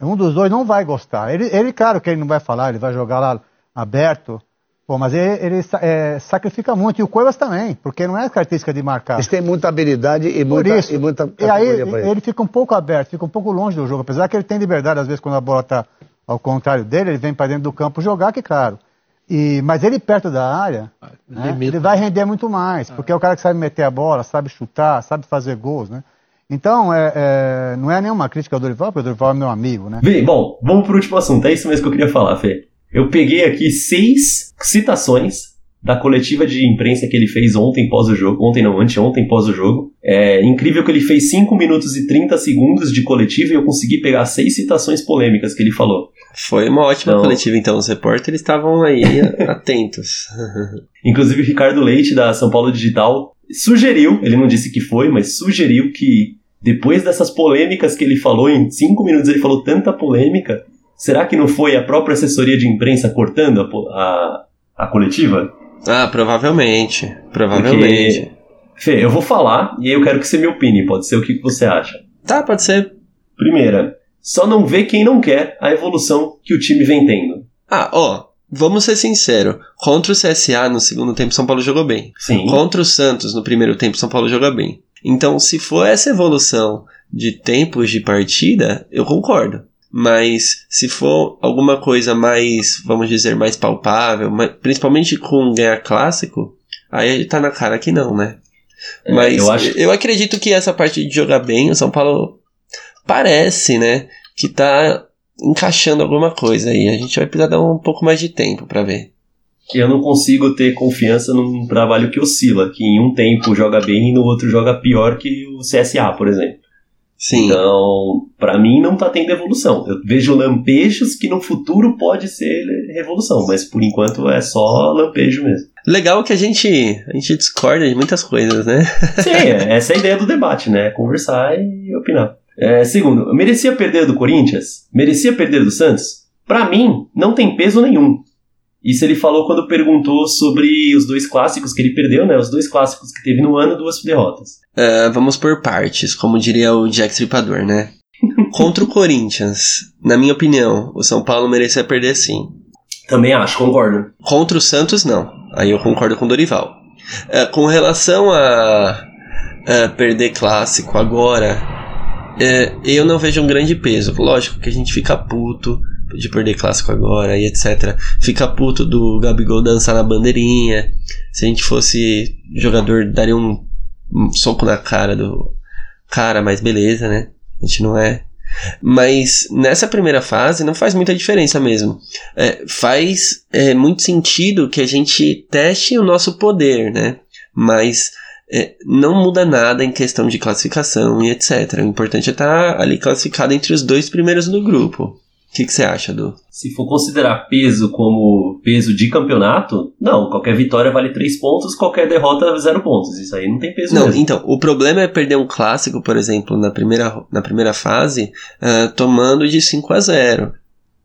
um dos dois não vai gostar. Ele, ele claro que ele não vai falar, ele vai jogar lá aberto. Pô, mas ele, ele é, sacrifica muito, e o Cuevas também, porque não é característica de marcar. Eles têm muita habilidade e muita, isso. e muita E aí ele, ele fica um pouco aberto, fica um pouco longe do jogo, apesar que ele tem liberdade, às vezes, quando a bola está ao contrário dele, ele vem para dentro do campo jogar, que claro. E, mas ele perto da área, né, ele vai render muito mais, porque é o cara que sabe meter a bola, sabe chutar, sabe fazer gols, né? Então, é, é, não é nenhuma crítica ao Dorival, porque o Dorival é meu amigo, né? Bem, bom, vamos pro último assunto, é isso mesmo que eu queria falar, Fê. Eu peguei aqui seis citações da coletiva de imprensa que ele fez ontem pós o jogo, ontem não, anteontem pós o jogo. É incrível que ele fez 5 minutos e 30 segundos de coletiva e eu consegui pegar seis citações polêmicas que ele falou. Foi uma ótima então, coletiva, então. Os repórteres estavam aí atentos. Inclusive, o Ricardo Leite, da São Paulo Digital, sugeriu, ele não disse que foi, mas sugeriu que depois dessas polêmicas que ele falou, em 5 minutos ele falou tanta polêmica, será que não foi a própria assessoria de imprensa cortando a, a, a coletiva? Ah, provavelmente. Provavelmente. Porque, Fê, eu vou falar e aí eu quero que você me opine. Pode ser o que você acha. Tá, pode ser. Primeira, só não vê quem não quer a evolução que o time vem tendo. Ah, ó, vamos ser sinceros. Contra o CSA no segundo tempo, São Paulo jogou bem. Sim. Contra o Santos no primeiro tempo, São Paulo jogou bem. Então, se for essa evolução de tempos de partida, eu concordo. Mas se for alguma coisa mais, vamos dizer, mais palpável, principalmente com ganhar clássico, aí tá na cara que não, né? É, Mas eu, acho... eu acredito que essa parte de jogar bem, o São Paulo parece, né, que tá encaixando alguma coisa aí. A gente vai precisar dar um pouco mais de tempo para ver. Eu não consigo ter confiança num trabalho que oscila, que em um tempo joga bem e no outro joga pior que o CSA, por exemplo. Sim. Então, para mim não tá tendo evolução. Eu vejo lampejos que no futuro pode ser revolução, mas por enquanto é só lampejo mesmo. Legal que a gente, a gente discorda de muitas coisas, né? Sim, é, essa é a ideia do debate, né? Conversar e opinar. É, segundo, merecia perder do Corinthians? Merecia perder do Santos? Para mim, não tem peso nenhum. Isso ele falou quando perguntou sobre os dois clássicos que ele perdeu, né? Os dois clássicos que teve no ano, duas derrotas. Uh, vamos por partes, como diria o Jack Stripador, né? Contra o Corinthians, na minha opinião, o São Paulo merecia perder sim. Também acho, concordo. Contra o Santos, não. Aí eu concordo com o Dorival. Uh, com relação a uh, perder clássico agora, eu não vejo um grande peso. Lógico que a gente fica puto de perder clássico agora e etc. Fica puto do Gabigol dançar na bandeirinha. Se a gente fosse jogador, daria um um soco na cara do cara, mas beleza, né? A gente não é. Mas nessa primeira fase não faz muita diferença mesmo. É, faz é, muito sentido que a gente teste o nosso poder, né? Mas é, não muda nada em questão de classificação e etc. O importante é estar ali classificado entre os dois primeiros do grupo. O que, você acha, Du? Se for considerar peso como peso de campeonato, não, qualquer vitória vale 3 pontos, qualquer derrota 0 pontos. Isso aí não tem peso Não, mesmo. então, o problema é perder um clássico, por exemplo, na primeira, na primeira fase, uh, tomando de 5 a 0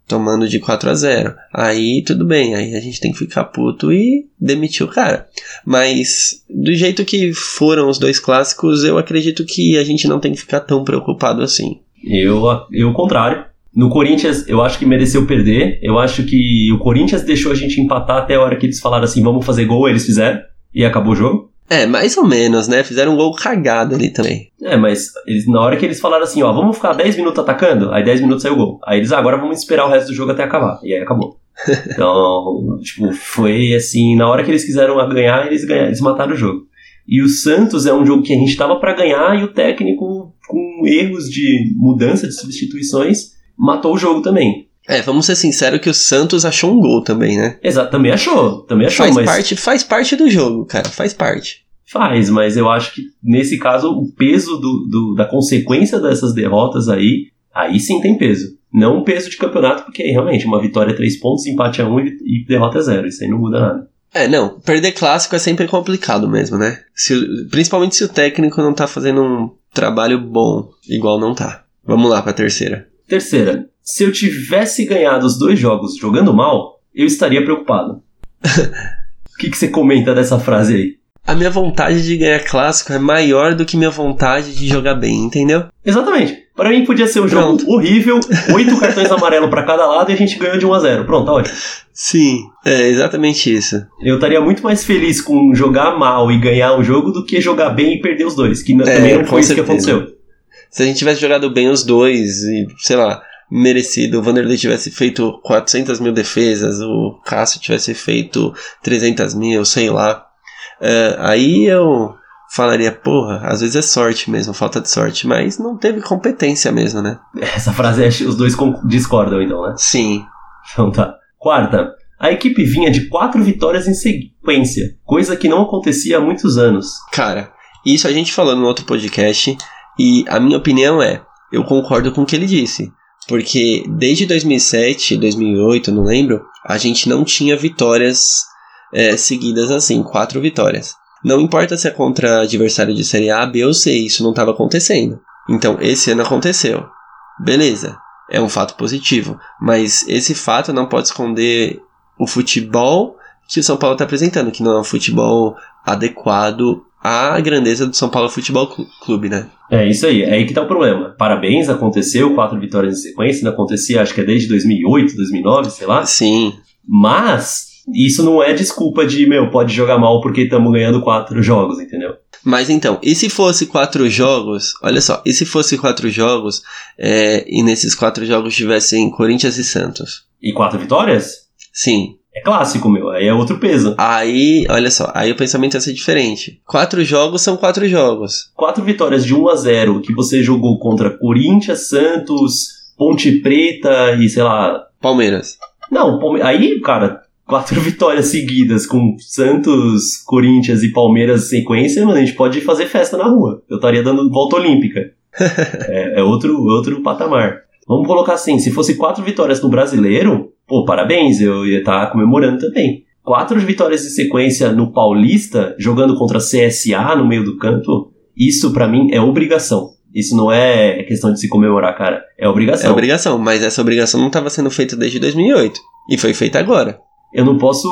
tomando de 4 a 0 Aí tudo bem, aí a gente tem que ficar puto e demitir o cara. Mas do jeito que foram os dois clássicos, eu acredito que a gente não tem que ficar tão preocupado assim. Eu, eu, o contrário. No Corinthians, eu acho que mereceu perder. Eu acho que o Corinthians deixou a gente empatar até a hora que eles falaram assim: vamos fazer gol, eles fizeram. E acabou o jogo. É, mais ou menos, né? Fizeram um gol cagado ali também. É, mas eles, na hora que eles falaram assim, ó, vamos ficar 10 minutos atacando, aí 10 minutos saiu o gol. Aí eles, ah, agora vamos esperar o resto do jogo até acabar. E aí acabou. Então, tipo, foi assim, na hora que eles quiseram ganhar, eles ganharam, eles mataram o jogo. E o Santos é um jogo que a gente tava para ganhar e o técnico, com erros de mudança de substituições, matou o jogo também. É, vamos ser sinceros que o Santos achou um gol também, né? Exato, também achou, também achou, faz mas... Parte, faz parte do jogo, cara, faz parte. Faz, mas eu acho que nesse caso o peso do, do, da consequência dessas derrotas aí, aí sim tem peso. Não o peso de campeonato, porque realmente uma vitória é 3 pontos, empate é 1 um e, e derrota é 0. Isso aí não muda nada. É, não, perder clássico é sempre complicado mesmo, né? Se, principalmente se o técnico não tá fazendo um trabalho bom, igual não tá. Vamos lá pra terceira. Terceira, se eu tivesse ganhado os dois jogos jogando mal, eu estaria preocupado. o que, que você comenta dessa frase aí? A minha vontade de ganhar clássico é maior do que minha vontade de jogar bem, entendeu? Exatamente. Para mim podia ser um Pronto. jogo horrível, oito cartões amarelos para cada lado e a gente ganhou de 1 a 0. Pronto, tá ótimo. Sim, é exatamente isso. Eu estaria muito mais feliz com jogar mal e ganhar um jogo do que jogar bem e perder os dois, que é, também não foi isso que aconteceu. Se a gente tivesse jogado bem os dois e, sei lá, merecido, o Vanderlei tivesse feito 400 mil defesas, o Cássio tivesse feito 300 mil, sei lá. Uh, aí eu falaria, porra, às vezes é sorte mesmo, falta de sorte, mas não teve competência mesmo, né? Essa frase os dois discordam então, né? Sim. Então tá. Quarta, a equipe vinha de quatro vitórias em sequência, coisa que não acontecia há muitos anos. Cara, isso a gente falou no outro podcast, e a minha opinião é, eu concordo com o que ele disse. Porque desde 2007, 2008, não lembro, a gente não tinha vitórias é, seguidas assim, quatro vitórias. Não importa se é contra adversário de Série A, B ou C, isso não estava acontecendo. Então, esse ano aconteceu. Beleza, é um fato positivo. Mas esse fato não pode esconder o futebol que o São Paulo está apresentando, que não é um futebol adequado à grandeza do São Paulo Futebol Clube, né? É isso aí, é aí que tá o problema. Parabéns, aconteceu, quatro vitórias em sequência, não acontecia, acho que é desde 2008, 2009, sei lá. Sim. Mas isso não é desculpa de, meu, pode jogar mal porque estamos ganhando quatro jogos, entendeu? Mas então, e se fosse quatro jogos? Olha só, e se fosse quatro jogos é, e nesses quatro jogos tivessem Corinthians e Santos? E quatro vitórias? Sim. É clássico, meu, aí é outro peso. Aí, olha só, aí o pensamento ia ser diferente. Quatro jogos são quatro jogos. Quatro vitórias de 1 a 0 que você jogou contra Corinthians, Santos, Ponte Preta e sei lá. Palmeiras. Não, aí, cara, quatro vitórias seguidas com Santos, Corinthians e Palmeiras em sequência, mano, a gente pode fazer festa na rua. Eu estaria dando volta olímpica. é, é, outro, outro patamar. Vamos colocar assim, se fosse quatro vitórias no brasileiro, pô, parabéns, eu ia estar tá comemorando também. Quatro vitórias em sequência no Paulista, jogando contra CSA no meio do campo, isso para mim é obrigação. Isso não é questão de se comemorar, cara. É obrigação. É obrigação, mas essa obrigação não estava sendo feita desde 2008. E foi feita agora eu não posso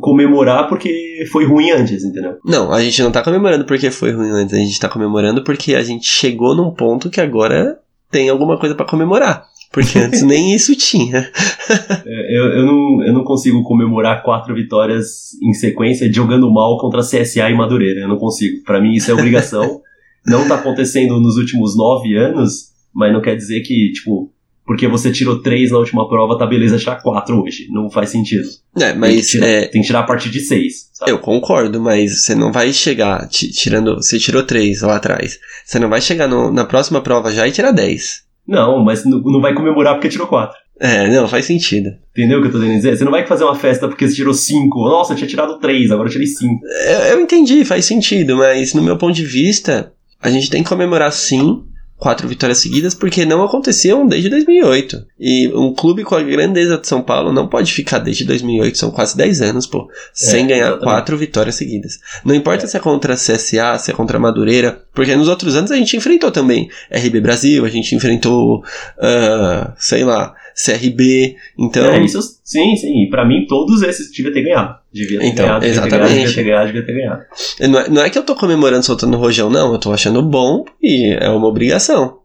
comemorar porque foi ruim antes, entendeu? Não, a gente não tá comemorando porque foi ruim antes, a gente tá comemorando porque a gente chegou num ponto que agora tem alguma coisa para comemorar. Porque antes nem isso tinha. É, eu, eu, não, eu não consigo comemorar quatro vitórias em sequência jogando mal contra CSA e Madureira. Eu não consigo. Para mim isso é obrigação. não tá acontecendo nos últimos nove anos, mas não quer dizer que, tipo, porque você tirou 3 na última prova, tá beleza tirar 4 hoje. Não faz sentido. É, mas. Tem que tirar, é, tem que tirar a partir de 6. Eu concordo, mas você não vai chegar tirando. Você tirou 3 lá atrás. Você não vai chegar no, na próxima prova já e tirar 10. Não, mas não, não vai comemorar porque tirou 4. É, não, faz sentido. Entendeu o que eu tô querendo dizer? Você não vai fazer uma festa porque você tirou 5. Nossa, eu tinha tirado 3, agora eu tirei 5. Eu, eu entendi, faz sentido, mas no meu ponto de vista, a gente tem que comemorar sim quatro vitórias seguidas porque não aconteciam desde 2008. E um clube com a grandeza de São Paulo não pode ficar desde 2008, são quase 10 anos, pô, sem é, ganhar exatamente. quatro vitórias seguidas. Não importa é. se é contra a CSA, se é contra a Madureira, porque nos outros anos a gente enfrentou também RB Brasil, a gente enfrentou, uh, sei lá, CRB, então... É, isso, sim, sim, e pra mim todos esses devia ter ganhado. Devia ter então, ganhado, exatamente. devia ter ganhado, devia ter ganhado. Não é, não é que eu tô comemorando soltando rojão, não, eu tô achando bom e é uma obrigação.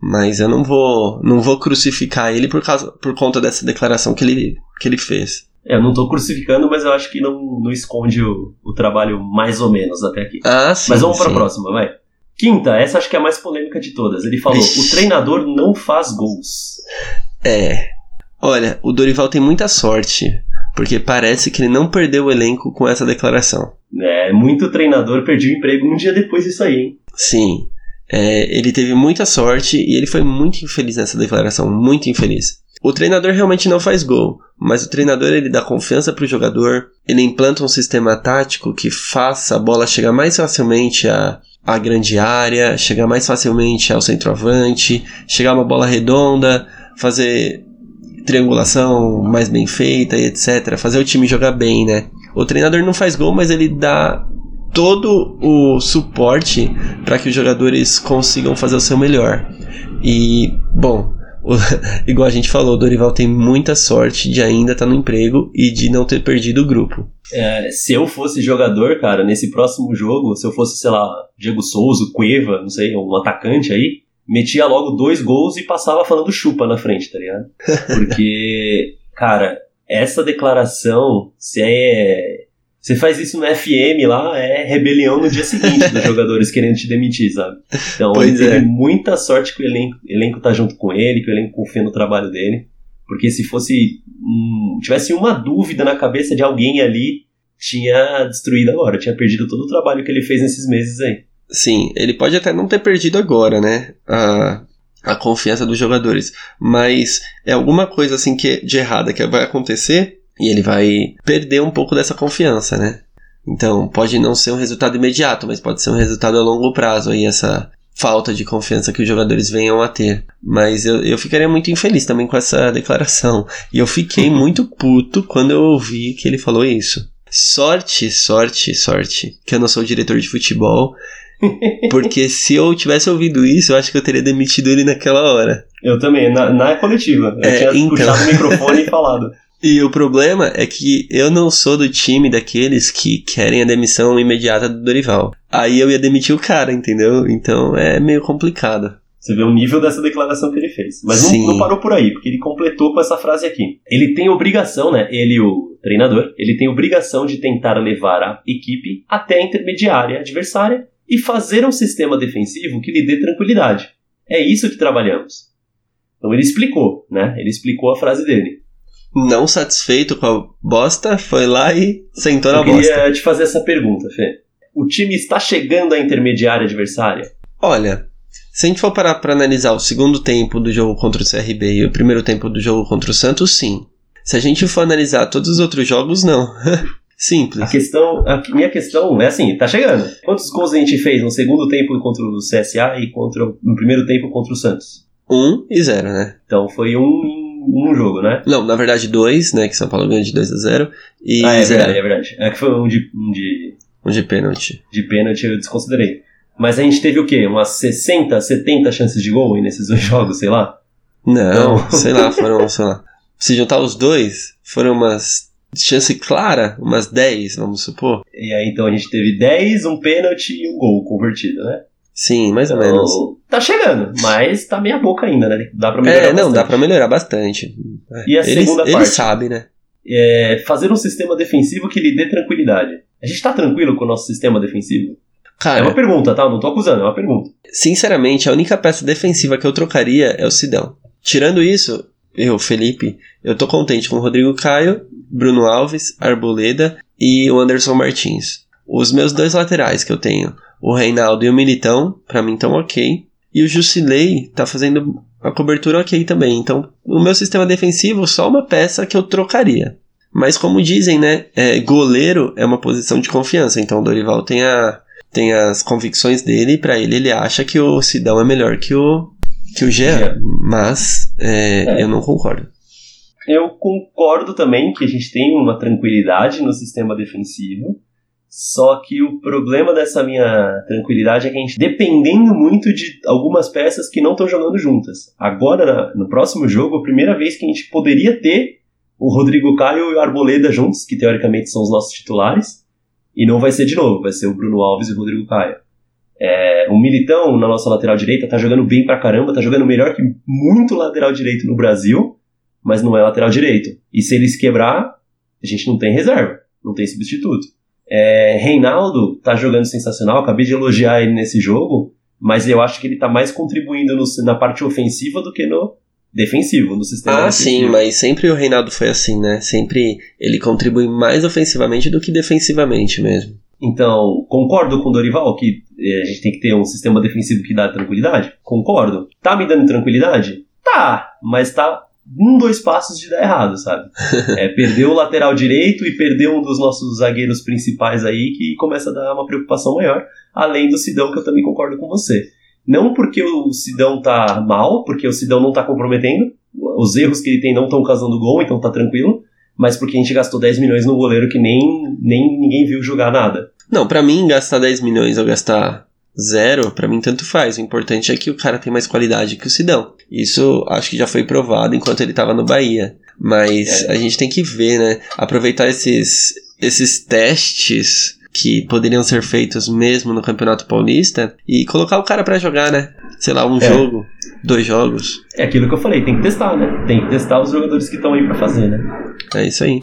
Mas eu não vou, não vou crucificar ele por, causa, por conta dessa declaração que ele, que ele fez. É, eu não tô crucificando, mas eu acho que não, não esconde o, o trabalho mais ou menos até aqui. Ah, sim. Mas vamos sim. pra próxima, vai. Quinta, essa acho que é a mais polêmica de todas. Ele falou: o treinador não faz gols. É. Olha, o Dorival tem muita sorte, porque parece que ele não perdeu o elenco com essa declaração. É, muito treinador perdeu o emprego um dia depois disso aí, hein? Sim. É, ele teve muita sorte e ele foi muito infeliz nessa declaração, muito infeliz. O treinador realmente não faz gol, mas o treinador ele dá confiança para o jogador, ele implanta um sistema tático que faça a bola chegar mais facilmente à, à grande área, chegar mais facilmente ao centroavante, chegar uma bola redonda, fazer triangulação mais bem feita e etc. Fazer o time jogar bem, né? O treinador não faz gol, mas ele dá todo o suporte para que os jogadores consigam fazer o seu melhor. E, bom, o, igual a gente falou, o Dorival tem muita sorte de ainda estar tá no emprego e de não ter perdido o grupo. É, se eu fosse jogador, cara, nesse próximo jogo, se eu fosse, sei lá, Diego Souza, Cueva, não sei, um atacante aí, metia logo dois gols e passava falando chupa na frente, tá ligado? Porque, cara, essa declaração, se é. Você faz isso no FM lá, é rebelião no dia seguinte dos jogadores querendo te demitir, sabe? Então Pois ele teve é. muita sorte que o elenco, elenco tá junto com ele, que o elenco confia no trabalho dele. Porque se fosse. hum, tivesse uma dúvida na cabeça de alguém ali, tinha destruído agora, tinha perdido todo o trabalho que ele fez nesses meses aí. Sim, ele pode até não ter perdido agora, né? A, a confiança dos jogadores. Mas é alguma coisa assim que de errada que vai acontecer e ele vai perder um pouco dessa confiança, né? Então, pode não ser um resultado imediato, mas pode ser um resultado a longo prazo aí, essa falta de confiança que os jogadores venham a ter. Mas eu, eu ficaria muito infeliz também com essa declaração. E eu fiquei muito puto quando eu ouvi que ele falou isso. Sorte, sorte, sorte, que eu não sou diretor de futebol. Porque se eu tivesse ouvido isso, eu acho que eu teria demitido ele naquela hora. Eu também, na, na coletiva. Eu É, tinha então. puxado o microfone e falado. E o problema é que eu não sou do time daqueles que querem a demissão imediata do Dorival. Aí eu ia demitir o cara, entendeu? Então é meio complicado. Você vê o nível dessa declaração que ele fez. Mas Sim. não, não parou por aí, porque ele completou com essa frase aqui. Ele tem obrigação, né? Ele, o treinador, ele tem obrigação de tentar levar a equipe até a intermediária adversária e fazer um sistema defensivo que lhe dê tranquilidade. É isso que trabalhamos. Então ele explicou, né? Ele explicou a frase dele. Não satisfeito com a bosta, foi lá e sentou na Eu queria bosta. te fazer essa pergunta, Fê. O time está chegando à intermediária adversária? Olha, se a gente for parar pra analisar o segundo tempo do jogo contra o CRB e o primeiro tempo do jogo contra o Santos, sim. Se a gente for analisar todos os outros jogos, não. A Simples. questão, a minha questão é assim, tá chegando. Quantos gols a gente fez no segundo tempo contra o CSA e contra, no primeiro tempo contra o Santos? Um e zero, né? Então foi um em um jogo, né? Não, na verdade dois, né? Que São Paulo ganhou de 2 a 0 E ah, é zero. verdade, é verdade. É que foi um de, um de, Um de pênalti. de pênalti, eu desconsiderei. Mas a gente teve o quê? Umas 60, 70 chances de gol nesses dois jogos, sei lá? Não, Não. sei lá, foram, sei lá. Se juntar os dois, foram umas. Chance clara, umas 10, vamos supor. E aí então a gente teve 10, um pênalti e um gol convertido, né? Sim, mais ou menos. Então, tá chegando, mas tá meia boca ainda, né? Dá pra melhorar É, não, bastante. dá pra melhorar bastante. E a ele, segunda ele parte? sabe, né? É fazer um sistema defensivo que lhe dê tranquilidade. A gente tá tranquilo com o nosso sistema defensivo? É Cara, uma pergunta, tá? Não tô acusando, é uma pergunta. sinceramente, a única peça defensiva que eu trocaria é o Sidão. tirando isso, eu, Felipe, eu tô contente com o Rodrigo Caio, Bruno Alves, Arboleda e o Anderson Martins. Os meus dois laterais que eu tenho, o Reinaldo e o Militão, para mim estão ok. E o Jusilei tá fazendo a cobertura ok também. Então, o meu sistema defensivo, só uma peça que eu trocaria. Mas como dizem, né? É, goleiro é uma posição de confiança. Então o Dorival tem, a, tem as convicções dele e para ele ele acha que o Sidão é melhor que o, que o Jean. Mas é, é. eu não concordo. Eu concordo também que a gente tem uma tranquilidade no sistema defensivo. Só que o problema dessa minha tranquilidade é que a gente dependendo muito de algumas peças que não estão jogando juntas. Agora, no próximo jogo, a primeira vez que a gente poderia ter o Rodrigo Caio e o Arboleda juntos, que teoricamente são os nossos titulares, e não vai ser de novo, vai ser o Bruno Alves e o Rodrigo Caio. É, o Militão, na nossa lateral direita, tá jogando bem pra caramba, tá jogando melhor que muito lateral direito no Brasil, mas não é lateral direito. E se ele se quebrar, a gente não tem reserva, não tem substituto. É, Reinaldo tá jogando sensacional, acabei de elogiar ele nesse jogo, mas eu acho que ele tá mais contribuindo no, na parte ofensiva do que no defensivo, no sistema Ah, defensivo. sim, mas sempre o Reinaldo foi assim, né? Sempre ele contribui mais ofensivamente do que defensivamente mesmo. Então, concordo com o Dorival que é, a gente tem que ter um sistema defensivo que dá tranquilidade? Concordo. Tá me dando tranquilidade? Tá, mas tá um, dois passos de dar errado, sabe? É, perdeu o lateral direito e perdeu um dos nossos zagueiros principais aí que começa a dar uma preocupação maior, além do Sidão, que eu também concordo com você. Não porque o Sidão tá mal, porque o Sidão não tá comprometendo, os erros que ele tem não estão causando gol, então tá tranquilo, mas porque a gente gastou 10 milhões no goleiro que nem, nem ninguém viu jogar nada. Não, para mim gastar 10 milhões ou gastar zero, para mim tanto faz. O importante é que o cara tem mais qualidade que o Sidão. Isso acho que já foi provado enquanto ele estava no Bahia. Mas é. a gente tem que ver, né? Aproveitar esses, esses testes que poderiam ser feitos mesmo no Campeonato Paulista e colocar o cara para jogar, né? Sei lá, um é. jogo, dois jogos. É aquilo que eu falei, tem que testar, né? Tem que testar os jogadores que estão aí para fazer, né? É isso aí.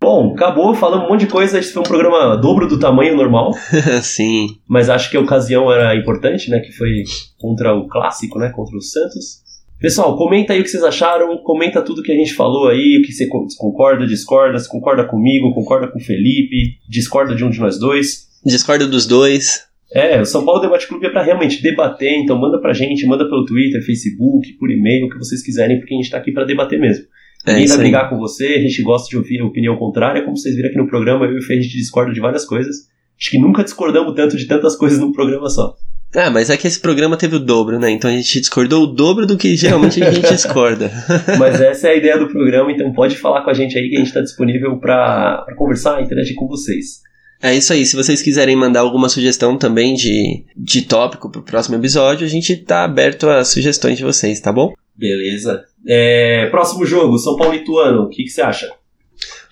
Bom, acabou, falando um monte de coisa. Esse foi um programa dobro do tamanho normal. Sim. Mas acho que a ocasião era importante, né? Que foi contra o clássico, né? Contra o Santos. Pessoal, comenta aí o que vocês acharam, comenta tudo que a gente falou aí, o que você concorda, discorda, se concorda comigo, concorda com o Felipe, discorda de um de nós dois. Discorda dos dois. É, o São Paulo Debate Clube é para realmente debater, então manda pra gente, manda pelo Twitter, Facebook, por e-mail, o que vocês quiserem, porque a gente tá aqui para debater mesmo. É Ninguém vai brigar com você, a gente gosta de ouvir a opinião contrária, como vocês viram aqui no programa, eu e o Fê a gente discorda de várias coisas. Acho que nunca discordamos tanto de tantas coisas num programa só. Ah, mas é que esse programa teve o dobro, né? Então a gente discordou o dobro do que geralmente a gente discorda. mas essa é a ideia do programa, então pode falar com a gente aí que a gente está disponível para conversar, interagir com vocês. É isso aí. Se vocês quiserem mandar alguma sugestão também de, de tópico pro próximo episódio, a gente tá aberto a sugestões de vocês, tá bom? Beleza. É, próximo jogo, São Paulo e Ituano. O que, que você acha?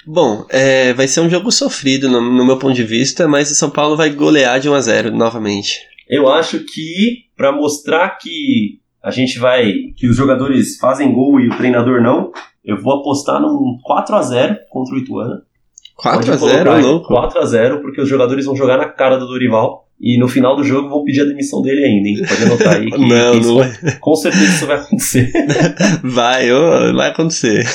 Bom, é, vai ser um jogo sofrido no, no, meu ponto de vista, mas o São Paulo vai golear de 1 a 0 novamente. Eu acho que para mostrar que a gente vai, que os jogadores fazem gol e o treinador não, eu vou apostar num 4 a 0 contra o Ituano. 4 a 0, louco. 4 a 0 porque os jogadores vão jogar na cara do Dorival. E no final do jogo vão pedir a demissão dele ainda, hein? Pode anotar aí que, não, isso, não... com certeza isso vai acontecer. vai, oh, vai acontecer.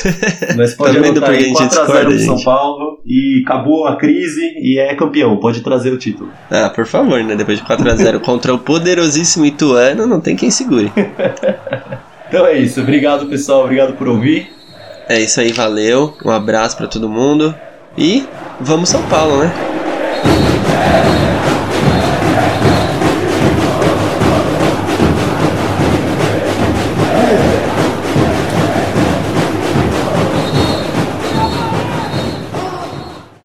Mas pode tá anotar aí 4x0 pro São Paulo e acabou a crise e é campeão. Pode trazer o título. Ah, por favor, né? Depois de 4x0 contra o poderosíssimo Ituano, não tem quem segure. então é isso. Obrigado, pessoal. Obrigado por ouvir. É isso aí, valeu. Um abraço para todo mundo. E vamos São Paulo, né?